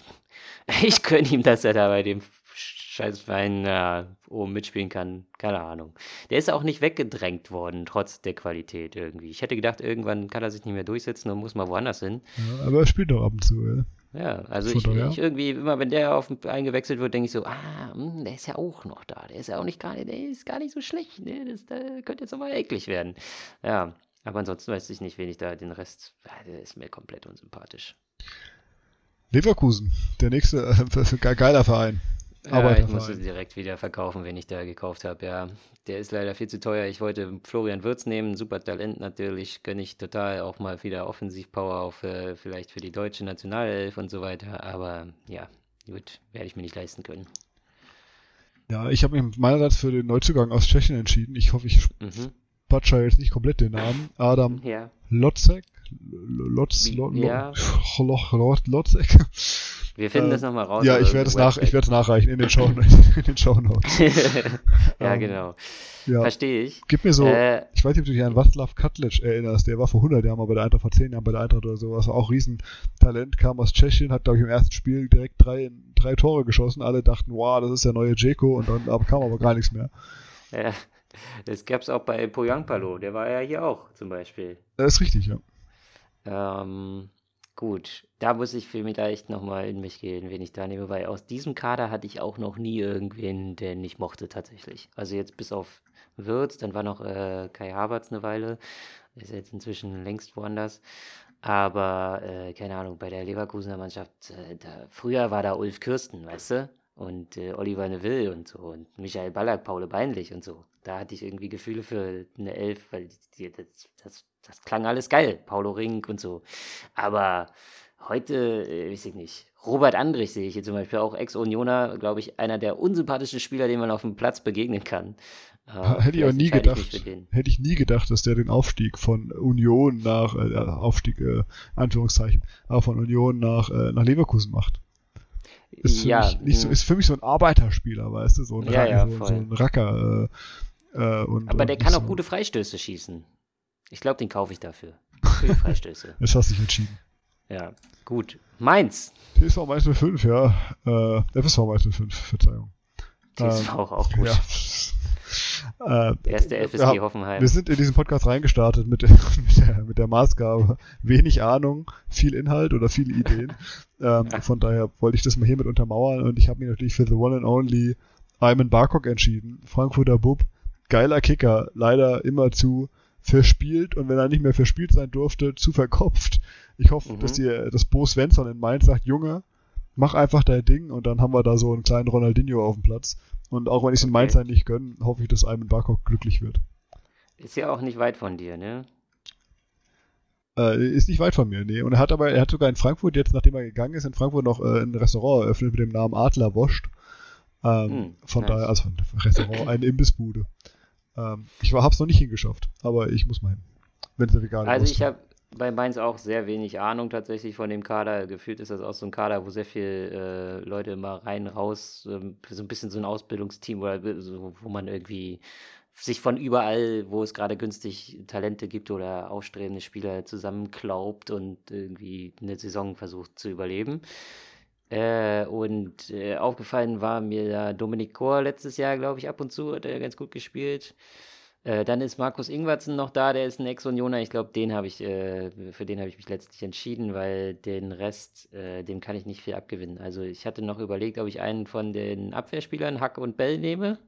Ich gönne ihm, dass er da bei dem Scheißverein äh, oben mitspielen kann. Keine Ahnung. Der ist auch nicht weggedrängt worden, trotz der Qualität irgendwie. Ich hätte gedacht, irgendwann kann er sich nicht mehr durchsetzen und muss mal woanders hin. Ja, aber er spielt doch ab und zu, ja. Ja, also ich, ich, irgendwie, immer wenn der auf eingewechselt wird, denke ich so, ah, mh, hm, der ist ja auch noch da. Der ist ja auch nicht gar, der ist gar nicht so schlecht. Ne? Das, der könnte jetzt aber eklig werden. Ja, aber ansonsten weiß ich nicht, wen ich da den Rest, der ist mir komplett unsympathisch. Leverkusen, der nächste, äh, geiler Verein. Ja, ich musste direkt wieder verkaufen, wenn ich da gekauft habe. Ja, der ist leider viel zu teuer. Ich wollte Florian Würz nehmen, super Talent natürlich, gönne ich total auch mal wieder Offensivpower auf äh, vielleicht für die deutsche Nationalelf und so weiter. Aber ja, gut, werde ich mir nicht leisten können. Ja, ich habe mich meinerseits für den Neuzugang aus Tschechien entschieden. Ich hoffe, ich mhm. patsche jetzt nicht komplett den Namen. Adam ja. Lotzek. Lotz, Lotz, ja. Lotzek. Wir finden äh, das nochmal raus. Ja, ich werde es nach, nachreichen in den Show, in den Show Notes. ja, ähm, genau. Ja. Verstehe ich. Gib mir so, äh, ich weiß nicht, ob du dich an Václav Katlic erinnerst, der war vor 100 Jahren mal bei der Eintracht, vor 10 Jahren bei der Eintracht oder sowas, war auch Riesentalent, kam aus Tschechien, hat, glaube ich, im ersten Spiel direkt drei, drei Tore geschossen. Alle dachten, wow, das ist der neue Jeko und dann aber kam aber gar nichts mehr. Ja, das gab es auch bei Poyampalo, der war ja hier auch zum Beispiel. Das ist richtig, ja. Ähm, Gut, da muss ich vielleicht nochmal in mich gehen, wen ich da nehme, weil aus diesem Kader hatte ich auch noch nie irgendwen, den ich mochte tatsächlich. Also jetzt bis auf Würz, dann war noch äh, Kai Havertz eine Weile, ist jetzt inzwischen längst woanders. Aber äh, keine Ahnung, bei der Leverkusener Mannschaft, äh, da, früher war da Ulf Kürsten, weißt du? Und äh, Oliver Neville und so und Michael Ballack, Paul Beinlich und so. Da hatte ich irgendwie Gefühle für eine Elf, weil die, das, das das klang alles geil, Paulo Rink und so. Aber heute, äh, weiß ich nicht. Robert Andrich sehe ich hier zum Beispiel auch Ex-Unioner, glaube ich, einer der unsympathischen Spieler, den man auf dem Platz begegnen kann. Uh, hätte ich auch nie gedacht, hätte ich nie gedacht, dass der den Aufstieg von Union nach, äh, Aufstieg, äh, Anführungszeichen, aber von Union nach, äh, nach Leverkusen macht. Ist für, ja, mich nicht so, ist für mich so ein Arbeiterspieler, weißt du, so ein, ja, Racker, ja, so, so, ein Racker. Äh, äh, und, aber der und kann so. auch gute Freistöße schießen. Ich glaube, den kaufe ich dafür. Für die Freistöße. Jetzt hast du dich entschieden. Ja, gut. Mainz. TSV Mainz 05, ja. Äh, FSV Mainz 05, Verzeihung. TSV ähm, auch gut. Ja. Äh, Erste FSG ja, Hoffenheim. Wir sind in diesen Podcast reingestartet mit, mit, der, mit der Maßgabe wenig Ahnung, viel Inhalt oder viele Ideen. ähm, von daher wollte ich das mal hiermit untermauern und ich habe mich natürlich für The One and Only Ayman Barkok entschieden. Frankfurter Bub, geiler Kicker, leider immer zu verspielt und wenn er nicht mehr verspielt sein durfte, zu verkopft. Ich hoffe, mhm. dass dir das Bo Svensson in Mainz sagt, Junge, mach einfach dein Ding und dann haben wir da so einen kleinen Ronaldinho auf dem Platz. Und auch wenn ich es in. Mainz halt nicht gönne, hoffe ich, dass Ayman Barkok glücklich wird. Ist ja auch nicht weit von dir, ne? Äh, ist nicht weit von mir, nee. Und er hat aber, er hat sogar in Frankfurt, jetzt nachdem er gegangen ist, in Frankfurt noch äh, ein Restaurant eröffnet mit dem Namen Adler Woscht. Ähm, hm, von nice. daher, also ein Restaurant, eine Imbissbude. Ähm, ich habe es noch nicht hingeschafft, aber ich muss mal hin. Wenn es vegan Also ich habe bei Mainz auch sehr wenig Ahnung tatsächlich von dem Kader. Gefühlt ist das auch so ein Kader, wo sehr viel äh, Leute immer rein, raus, ähm, so ein bisschen so ein Ausbildungsteam, oder so, wo man irgendwie sich von überall, wo es gerade günstig Talente gibt oder aufstrebende Spieler zusammenklaubt und irgendwie eine Saison versucht zu überleben. Äh, und äh, aufgefallen war mir da Dominik Kor letztes Jahr, glaube ich, ab und zu, hat er ganz gut gespielt. Äh, dann ist Markus Ingwertsen noch da, der ist ein Ex-Unioner. Ich glaube, den habe ich, äh, für den habe ich mich letztlich entschieden, weil den Rest, äh, dem kann ich nicht viel abgewinnen. Also ich hatte noch überlegt, ob ich einen von den Abwehrspielern, Hack und Bell, nehme.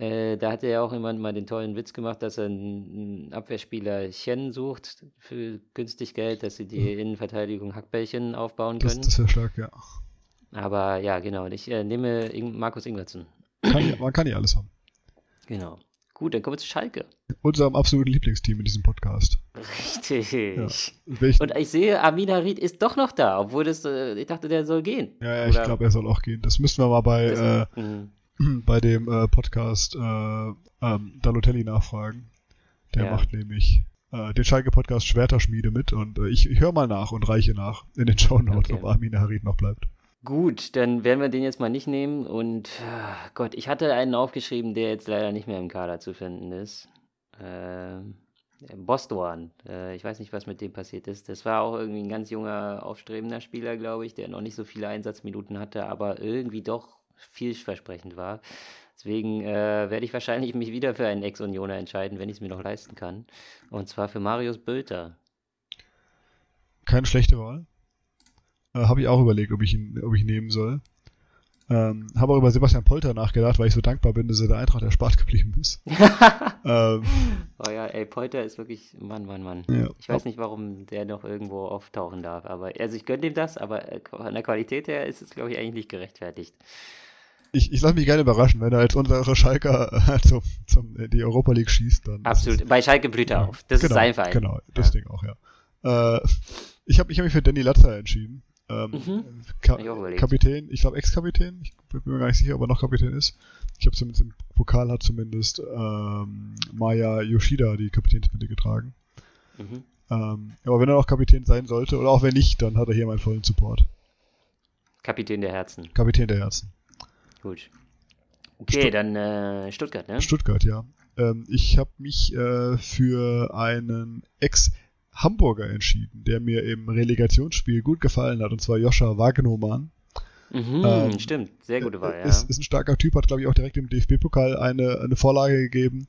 Äh, da hat ja auch jemand mal den tollen Witz gemacht, dass er einen Abwehrspieler Chen sucht für günstig Geld, dass sie die mhm. Innenverteidigung Hackbällchen aufbauen können. Das, das ist ja stark, ja. Aber ja, genau. Ich äh, nehme In Markus Ingwertsen. Man kann ja alles haben. Genau. Gut, dann kommen wir zu Schalke. Unserem absoluten Lieblingsteam in diesem Podcast. Richtig. Ja. Und ich sehe, Amin Harid ist doch noch da, obwohl das, äh, ich dachte, der soll gehen. Ja, ja ich glaube, er soll auch gehen. Das müssen wir mal bei, das, äh, mhm. bei dem äh, Podcast äh, ähm, Dalotelli nachfragen. Der ja. macht nämlich äh, den Schalke-Podcast Schwerterschmiede mit und äh, ich, ich höre mal nach und reiche nach in den Show Notes, okay. ob Amin Harid noch bleibt. Gut, dann werden wir den jetzt mal nicht nehmen und ach Gott, ich hatte einen aufgeschrieben, der jetzt leider nicht mehr im Kader zu finden ist. Äh, Bostoan. Äh, ich weiß nicht, was mit dem passiert ist. Das war auch irgendwie ein ganz junger, aufstrebender Spieler, glaube ich, der noch nicht so viele Einsatzminuten hatte, aber irgendwie doch vielversprechend war. Deswegen äh, werde ich wahrscheinlich mich wieder für einen Ex-Unioner entscheiden, wenn ich es mir noch leisten kann. Und zwar für Marius Bülter. Keine schlechte Wahl. Äh, Habe ich auch überlegt, ob ich ihn, ob ich ihn nehmen soll. Ähm, habe auch über Sebastian Polter nachgedacht, weil ich so dankbar bin, dass er der Eintracht erspart geblieben ist. ähm, oh ja, ey, Polter ist wirklich, Mann, Mann, Mann. Ja. Ich weiß nicht, warum der noch irgendwo auftauchen darf, aber, also ich gönne ihm das, aber von der Qualität her ist es, glaube ich, eigentlich nicht gerechtfertigt. Ich, ich lasse mich gerne überraschen, wenn er als unsere Schalker äh, zum, zum, äh, die Europa League schießt, dann. Absolut, bei Schalke blüht er ja, auf. Das genau, ist sein Verein. Genau, das ja. Ding auch, ja. Äh, ich habe ich hab mich für Danny Latzer entschieden. Ähm, mhm. Ka Kapitän, ich glaube Ex-Kapitän, ich bin mir gar nicht sicher, ob er noch Kapitän ist. Ich habe zumindest im Pokal hat zumindest ähm, Maya Yoshida die Kapitänsbinde getragen. Mhm. Ähm, aber wenn er noch Kapitän sein sollte, oder auch wenn nicht, dann hat er hier meinen vollen Support. Kapitän der Herzen. Kapitän der Herzen. Gut. Okay, Stutt dann äh, Stuttgart, ne? Stuttgart, ja. Ähm, ich habe mich äh, für einen Ex- Hamburger entschieden, der mir im Relegationsspiel gut gefallen hat, und zwar Joscha Wagnoman. Mhm, ähm, stimmt, sehr gute Wahl, ja. Ist, ist ein starker Typ, hat, glaube ich, auch direkt im DFB-Pokal eine, eine Vorlage gegeben.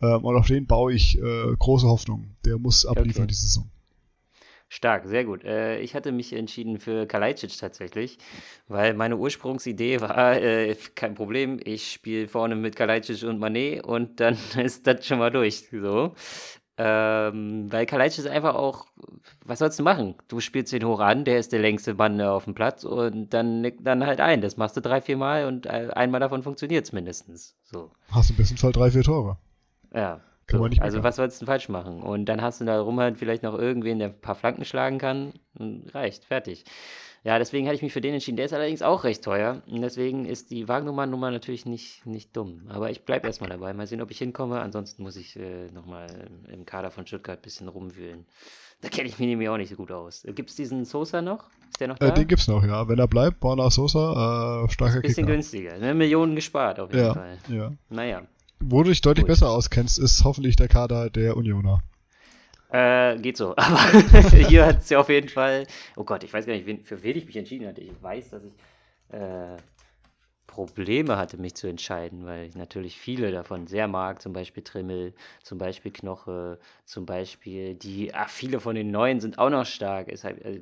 Ähm, und auf den baue ich äh, große Hoffnung. Der muss abliefern okay. diese Saison. Stark, sehr gut. Äh, ich hatte mich entschieden für Kalajdzic tatsächlich, weil meine Ursprungsidee war, äh, kein Problem, ich spiele vorne mit Kalajdzic und Manet und dann ist das schon mal durch. So. Ähm, weil Kalajdzic ist einfach auch, was sollst du machen? Du spielst ihn hoch an, der ist der längste Mann auf dem Platz und dann, dann halt ein. Das machst du drei, vier Mal und einmal davon funktioniert es mindestens. So. Hast du im besten Fall drei, vier Tore. Ja. So. also was sollst du falsch machen? Und dann hast du da rum halt vielleicht noch irgendwen, der ein paar Flanken schlagen kann. Reicht, fertig. Ja, deswegen hatte ich mich für den entschieden. Der ist allerdings auch recht teuer. Und deswegen ist die Wagnummern-Nummer natürlich nicht, nicht dumm. Aber ich bleibe erstmal dabei. Mal sehen, ob ich hinkomme. Ansonsten muss ich äh, nochmal im Kader von Stuttgart ein bisschen rumwühlen. Da kenne ich mich nämlich auch nicht so gut aus. Gibt es diesen Sosa noch? Ist der noch äh, da? Äh, den gibt's noch, ja. Wenn er bleibt, Borna Sosa, äh, starker Bisschen Kicker. günstiger. Eine Million gespart auf jeden ja, Fall. Ja. Naja. Wo du dich deutlich gut. besser auskennst, ist hoffentlich der Kader der Unioner. Äh, geht so. Aber hier hat es ja auf jeden Fall. Oh Gott, ich weiß gar nicht, für wen ich mich entschieden hatte. Ich weiß, dass ich äh, Probleme hatte, mich zu entscheiden, weil ich natürlich viele davon sehr mag, zum Beispiel Trimmel, zum Beispiel Knoche, zum Beispiel die, ach, viele von den Neuen sind auch noch stark. Ist, halt, äh,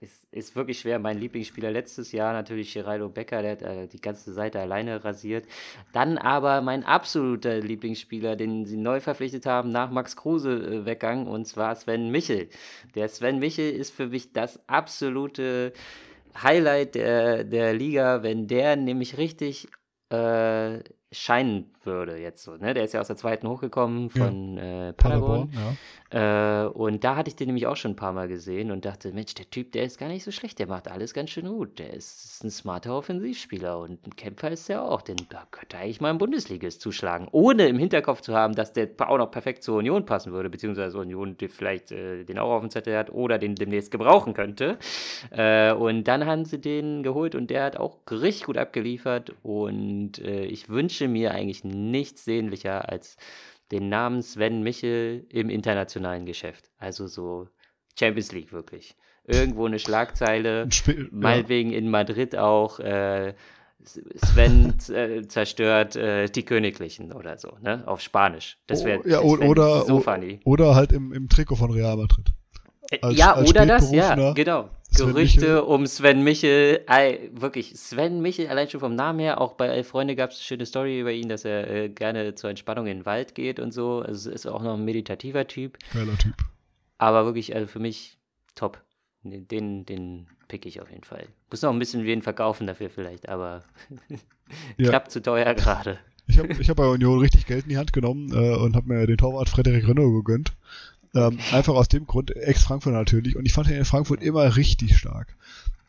ist, ist wirklich schwer. Mein Lieblingsspieler letztes Jahr natürlich Geraldo Becker, der hat äh, die ganze Seite alleine rasiert. Dann aber mein absoluter Lieblingsspieler, den sie neu verpflichtet haben, nach Max Kruse äh, weggang, und zwar Sven Michel. Der Sven Michel ist für mich das absolute Highlight der, der Liga, wenn der nämlich richtig äh, scheinen würde jetzt so. Ne? Der ist ja aus der zweiten hochgekommen von ja. äh, Paderborn. Paderborn ja. Äh, und da hatte ich den nämlich auch schon ein paar Mal gesehen und dachte, Mensch, der Typ, der ist gar nicht so schlecht, der macht alles ganz schön gut. Der ist, ist ein smarter Offensivspieler und ein Kämpfer ist er auch. Denn da könnte eigentlich mal ein Bundesligist zuschlagen, ohne im Hinterkopf zu haben, dass der auch noch perfekt zur Union passen würde, beziehungsweise Union vielleicht äh, den auch auf dem Zettel hat oder den demnächst gebrauchen könnte. Äh, und dann haben sie den geholt und der hat auch richtig gut abgeliefert und äh, ich wünsche mir eigentlich nichts sehnlicher als den Namen Sven Michel im internationalen Geschäft. Also so Champions League wirklich. Irgendwo eine Schlagzeile, Spiel, meinetwegen ja. in Madrid auch. Äh, Sven äh, zerstört äh, die Königlichen oder so, ne? Auf Spanisch. Das wäre oh, ja, oder, so funny. Oder halt im, im Trikot von Real Madrid. Äh, als, ja, als oder das, ja, genau. Sven Gerüchte Michel. um Sven Michel, äh, wirklich, Sven Michel, allein schon vom Namen her, auch bei Elf Freunde gab es eine schöne Story über ihn, dass er äh, gerne zur Entspannung in den Wald geht und so. Also ist auch noch ein meditativer Typ. Geiler Typ. Aber wirklich, also für mich top. Den, den pick ich auf jeden Fall. Muss noch ein bisschen wen verkaufen dafür vielleicht, aber ja. klappt zu teuer gerade. Ich habe ich hab bei Union richtig Geld in die Hand genommen äh, und habe mir den Torwart Frederik Renault gegönnt. Ähm, einfach aus dem Grund, ex-Frankfurt natürlich. Und ich fand ihn in Frankfurt immer richtig stark.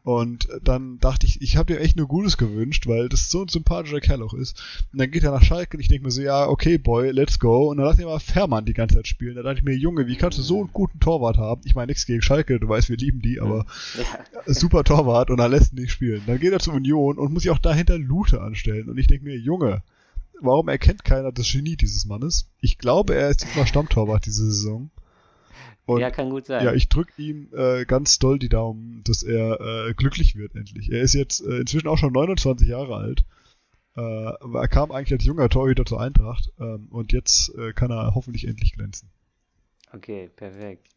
Und dann dachte ich, ich habe dir echt nur Gutes gewünscht, weil das so ein sympathischer Kerl auch ist. Und dann geht er nach Schalke und ich denke mir so, ja, okay, Boy, let's go. Und dann lass ich mal Fährmann die ganze Zeit spielen. Da dachte ich mir, Junge, wie kannst du so einen guten Torwart haben? Ich meine nichts gegen Schalke, du weißt, wir lieben die, aber ja. super Torwart und dann lässt ihn nicht spielen. Dann geht er zur Union und muss sich auch dahinter Lute anstellen. Und ich denke mir, Junge, warum erkennt keiner das Genie dieses Mannes? Ich glaube, er ist immer Stammtorwart diese Saison. Und, ja, kann gut sein. Ja, ich drücke ihm äh, ganz doll die Daumen, dass er äh, glücklich wird endlich. Er ist jetzt äh, inzwischen auch schon 29 Jahre alt. Äh, er kam eigentlich als junger Torhüter zur Eintracht ähm, und jetzt äh, kann er hoffentlich endlich glänzen. Okay, perfekt.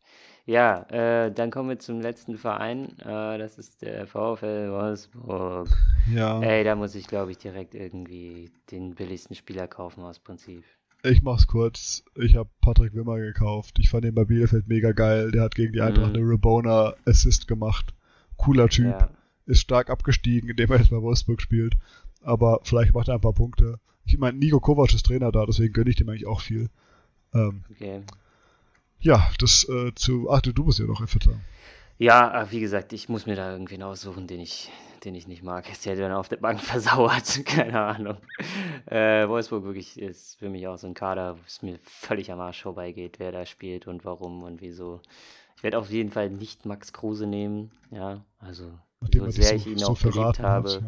Ja, äh, dann kommen wir zum letzten Verein. Das ist der VfL Wolfsburg. Ja. Ey, da muss ich, glaube ich, direkt irgendwie den billigsten Spieler kaufen aus Prinzip. Ich mach's kurz. Ich habe Patrick Wimmer gekauft. Ich fand ihn bei Bielefeld mega geil. Der hat gegen die Eintracht mhm. eine Rebona Assist gemacht. Cooler Typ. Ja. Ist stark abgestiegen, indem er jetzt bei Wolfsburg spielt. Aber vielleicht macht er ein paar Punkte. Ich meine, Nico Kovac ist Trainer da, deswegen gönne ich dem eigentlich auch viel. Ähm, okay. Ja, das äh, zu. Ach, du, du musst ja noch etwas sagen. Ja, wie gesagt, ich muss mir da irgendwen aussuchen, den ich, den ich nicht mag. Ist der dann auf der Bank versauert? Keine Ahnung. Äh, Wolfsburg wirklich ist für mich auch so ein Kader, wo es mir völlig am Arsch vorbeigeht, wer da spielt und warum und wieso. Ich werde auf jeden Fall nicht Max Kruse nehmen, ja, also Nachdem so sehr so, ich ihn so auch geliebt habe. Hat,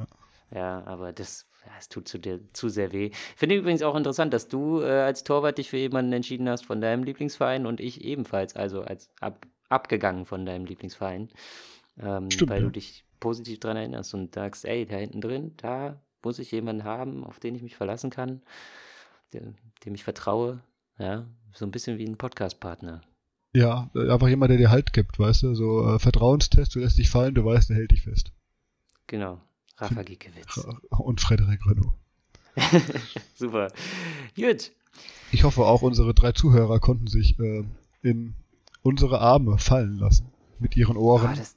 ja. ja. aber das, das tut zu, dir, zu sehr weh. Finde ich übrigens auch interessant, dass du äh, als Torwart dich für jemanden entschieden hast von deinem Lieblingsverein und ich ebenfalls, also als ab, abgegangen von deinem Lieblingsverein. Ähm, Stimmt, weil ja. du dich positiv daran erinnerst und sagst, ey, da hinten drin, da muss ich jemanden haben, auf den ich mich verlassen kann, dem, dem ich vertraue. Ja, so ein bisschen wie ein Podcast-Partner. Ja, einfach jemand, der dir Halt gibt, weißt du, so äh, Vertrauenstest, du lässt dich fallen, du weißt, der hält dich fest. Genau, Rafa Giekewitz. Und Frederik Renault. Super. Gut. Ich hoffe auch, unsere drei Zuhörer konnten sich äh, in unsere Arme fallen lassen. Mit ihren Ohren. Oh, das,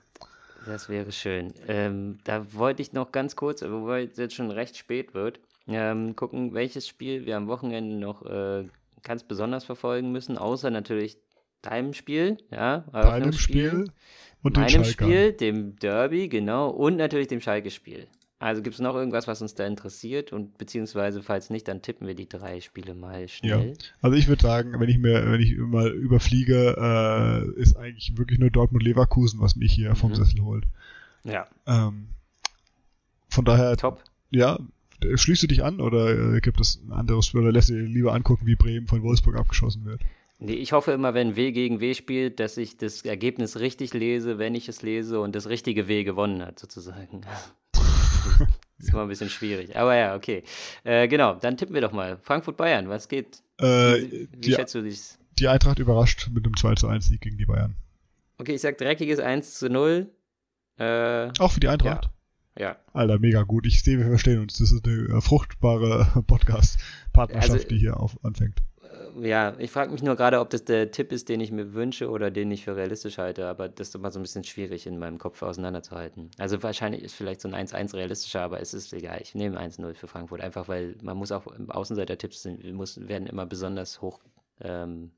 das, wäre schön. Ähm, da wollte ich noch ganz kurz, wobei es jetzt schon recht spät wird, ähm, gucken, welches Spiel wir am Wochenende noch äh, ganz besonders verfolgen müssen, außer natürlich deinem Spiel, ja, deinem Spiel und dem meinem Spiel, dem Derby, genau, und natürlich dem Schalke-Spiel. Also gibt es noch irgendwas, was uns da interessiert und beziehungsweise falls nicht, dann tippen wir die drei Spiele mal schnell. Ja. Also ich würde sagen, wenn ich mir, wenn ich mal überfliege, äh, ist eigentlich wirklich nur Dortmund Leverkusen, was mich hier mhm. vom Sessel holt. Ja. Ähm, von daher. Top. Ja. Schließt du dich an oder äh, gibt es ein anderes oder lässt du dir lieber angucken, wie Bremen von Wolfsburg abgeschossen wird? Nee, ich hoffe immer, wenn W gegen W spielt, dass ich das Ergebnis richtig lese, wenn ich es lese und das richtige W gewonnen hat, sozusagen. Das ist immer ein bisschen schwierig. Aber ja, okay. Äh, genau, dann tippen wir doch mal. Frankfurt-Bayern, was geht? Äh, wie, wie schätzt du dich? Die Eintracht überrascht mit einem 2 zu 1 Sieg gegen die Bayern. Okay, ich sag dreckiges 1 zu 0. Äh, Auch für die Eintracht? Ja. ja. Alter, mega gut. Ich sehe, wir verstehen uns. Das ist eine äh, fruchtbare Podcast-Partnerschaft, also, die hier auf, anfängt ja, ich frage mich nur gerade, ob das der Tipp ist, den ich mir wünsche oder den ich für realistisch halte, aber das ist immer so ein bisschen schwierig in meinem Kopf auseinanderzuhalten. Also wahrscheinlich ist vielleicht so ein 1-1 realistischer, aber es ist egal. Ich nehme 1-0 für Frankfurt, einfach weil man muss auch Außenseiter-Tipps werden immer besonders hoch ähm,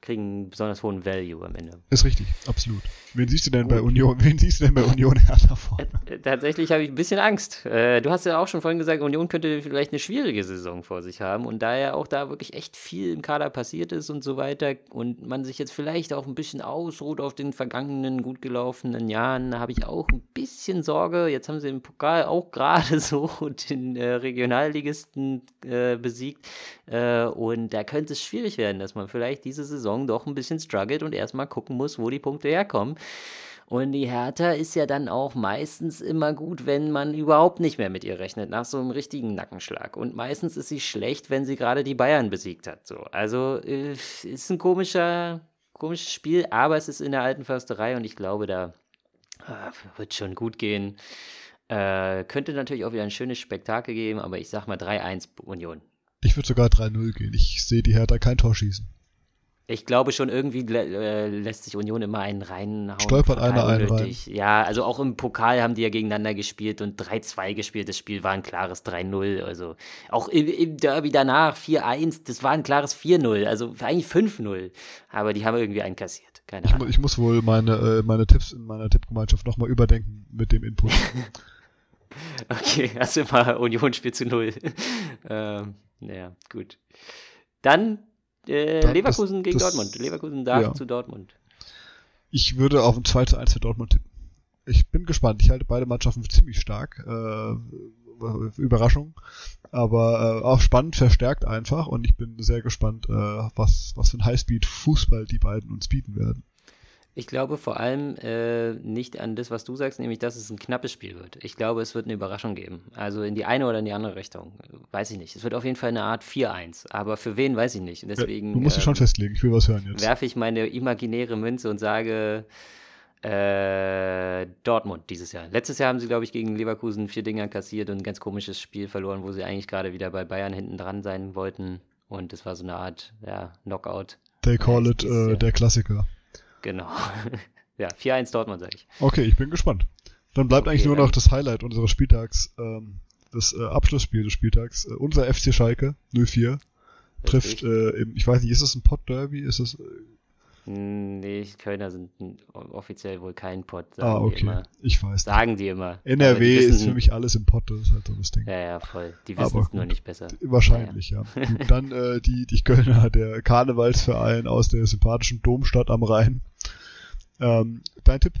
kriegen einen besonders hohen Value am Ende. Ist richtig, absolut. Wen siehst du denn Gut. bei Union? Wen siehst du denn bei Union Hertha vorne? Äh, tatsächlich habe ich ein bisschen Angst. Äh, du hast ja auch schon vorhin gesagt, Union könnte vielleicht eine schwierige Saison vor sich haben und da ja auch da wirklich echt viel im Kader passiert ist und so weiter und man sich jetzt vielleicht auch ein bisschen ausruht auf den vergangenen gut gelaufenen Jahren, habe ich auch ein bisschen Sorge. Jetzt haben sie im Pokal auch gerade so den äh, Regionalligisten äh, besiegt äh, und da könnte es schwierig werden, dass man vielleicht diese Saison Saison doch ein bisschen struggelt und erstmal gucken muss, wo die Punkte herkommen. Und die Hertha ist ja dann auch meistens immer gut, wenn man überhaupt nicht mehr mit ihr rechnet, nach so einem richtigen Nackenschlag. Und meistens ist sie schlecht, wenn sie gerade die Bayern besiegt hat. So. Also äh, ist ein komischer, komisches Spiel, aber es ist in der alten Försterei und ich glaube, da äh, wird schon gut gehen. Äh, könnte natürlich auch wieder ein schönes Spektakel geben, aber ich sag mal 3-1 Union. Ich würde sogar 3-0 gehen. Ich sehe die Hertha kein Tor schießen. Ich glaube schon, irgendwie äh, lässt sich Union immer einen reinhauen. Stolpert einer einen rein. Ja, also auch im Pokal haben die ja gegeneinander gespielt und 3-2 gespielt. Das Spiel war ein klares 3-0. Also auch im, im, Derby danach 4-1, das war ein klares 4-0. Also eigentlich 5-0. Aber die haben irgendwie einen kassiert. Keine ich, Ahnung. Ich muss wohl meine, äh, meine Tipps in meiner Tippgemeinschaft nochmal überdenken mit dem Input. okay, also immer Union spielt zu 0. ähm, ja, gut. Dann äh, Leverkusen das, gegen das, Dortmund. Leverkusen darf ja. zu Dortmund. Ich würde auf ein 2 zu 1 für Dortmund tippen. Ich bin gespannt. Ich halte beide Mannschaften für ziemlich stark. Äh, Überraschung. Aber äh, auch spannend, verstärkt einfach. Und ich bin sehr gespannt, äh, was, was für ein Highspeed-Fußball die beiden uns bieten werden. Ich glaube vor allem äh, nicht an das, was du sagst, nämlich, dass es ein knappes Spiel wird. Ich glaube, es wird eine Überraschung geben. Also in die eine oder in die andere Richtung. Weiß ich nicht. Es wird auf jeden Fall eine Art 4-1. Aber für wen, weiß ich nicht. Deswegen, ja, du musst dich ähm, schon festlegen. Ich will was hören jetzt. Werfe ich meine imaginäre Münze und sage äh, Dortmund dieses Jahr. Letztes Jahr haben sie, glaube ich, gegen Leverkusen vier Dinger kassiert und ein ganz komisches Spiel verloren, wo sie eigentlich gerade wieder bei Bayern hinten dran sein wollten. Und es war so eine Art ja, Knockout. They call it äh, der Klassiker. Genau. ja, 4-1 Dortmund, sage ich. Okay, ich bin gespannt. Dann bleibt okay, eigentlich nur noch das Highlight unseres Spieltags, ähm, das äh, Abschlussspiel des Spieltags. Äh, unser FC Schalke 04 trifft, äh, im, ich weiß nicht, ist das ein Pot-Derby? Ist es Nee, Kölner sind offiziell wohl kein Pott. Ah, okay. Ich weiß. Sagen die immer. NRW die wissen, ist für mich alles im Pott, das ist halt so das Ding. Ja, ja, voll. Die wissen es nur nicht besser. Wahrscheinlich, ja. ja. Gut, dann äh, die, die Kölner, der Karnevalsverein aus der sympathischen Domstadt am Rhein. Ähm, dein Tipp?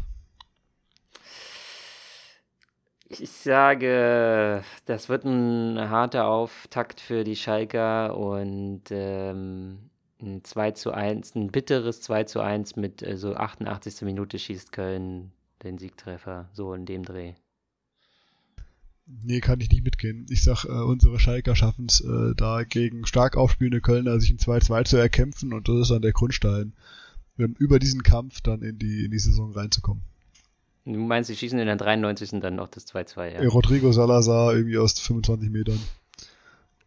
Ich sage, das wird ein harter Auftakt für die Schalker und ähm, ein 2 zu 1, ein bitteres 2 zu 1 mit äh, so 88. Minute schießt Köln den Siegtreffer, so in dem Dreh. Nee, kann ich nicht mitgehen. Ich sag, äh, unsere Schalker schaffen es, äh, da gegen stark aufspielende Kölner sich ein 2-2 zu erkämpfen und das ist dann der Grundstein, über diesen Kampf dann in die, in die Saison reinzukommen. Du meinst, sie schießen in der 93. dann noch das 2-2, ja? Rodrigo Salazar irgendwie aus 25 Metern.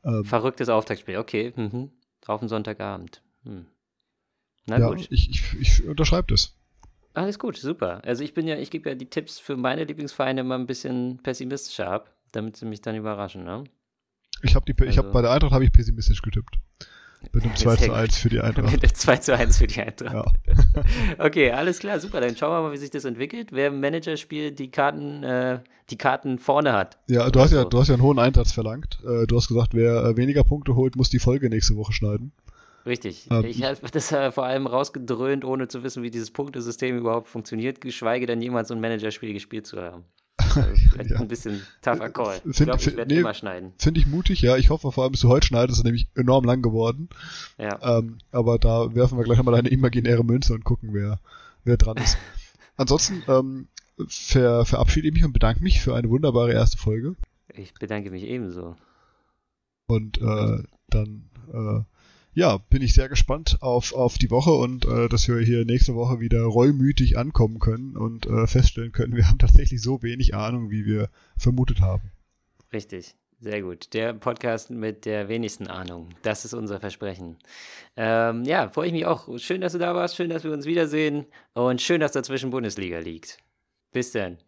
Ähm, Verrücktes Auftaktspiel, okay. Mhm. Auf den Sonntagabend. Hm. Na ja, gut. Ich, ich, ich unterschreibe das. Alles gut, super. Also ich bin ja, ich gebe ja die Tipps für meine Lieblingsvereine immer ein bisschen pessimistischer ab, damit sie mich dann überraschen, ne? Ich habe die, also, ich habe bei der Eintracht habe ich pessimistisch getippt. Mit einem 2 zu 1 für die Eintracht. Mit einem 2 zu 1 für die Eintracht. Ja. okay, alles klar, super. Dann schauen wir mal, wie sich das entwickelt. Wer im Managerspiel die Karten, äh, die Karten vorne hat. Ja, du hast ja, du hast ja einen hohen Einsatz verlangt. Äh, du hast gesagt, wer äh, weniger Punkte holt, muss die Folge nächste Woche schneiden. Richtig. Ähm, ich habe das äh, vor allem rausgedröhnt, ohne zu wissen, wie dieses Punktesystem überhaupt funktioniert, geschweige denn jemals so ein Managerspiel gespielt zu haben. Vielleicht ja. ein bisschen tougher Call. Find, ich glaube, ich werde nee, immer schneiden. Finde ich mutig, ja. Ich hoffe vor allem, dass du heute schneidest, ist nämlich enorm lang geworden. Ja. Ähm, aber da werfen wir gleich nochmal eine imaginäre Münze und gucken, wer, wer dran ist. Ansonsten ähm, ver, verabschiede ich mich und bedanke mich für eine wunderbare erste Folge. Ich bedanke mich ebenso. Und äh, dann äh, ja, bin ich sehr gespannt auf, auf die Woche und äh, dass wir hier nächste Woche wieder reumütig ankommen können und äh, feststellen können, wir haben tatsächlich so wenig Ahnung, wie wir vermutet haben. Richtig. Sehr gut. Der Podcast mit der wenigsten Ahnung. Das ist unser Versprechen. Ähm, ja, freue ich mich auch. Schön, dass du da warst. Schön, dass wir uns wiedersehen. Und schön, dass dazwischen Bundesliga liegt. Bis dann.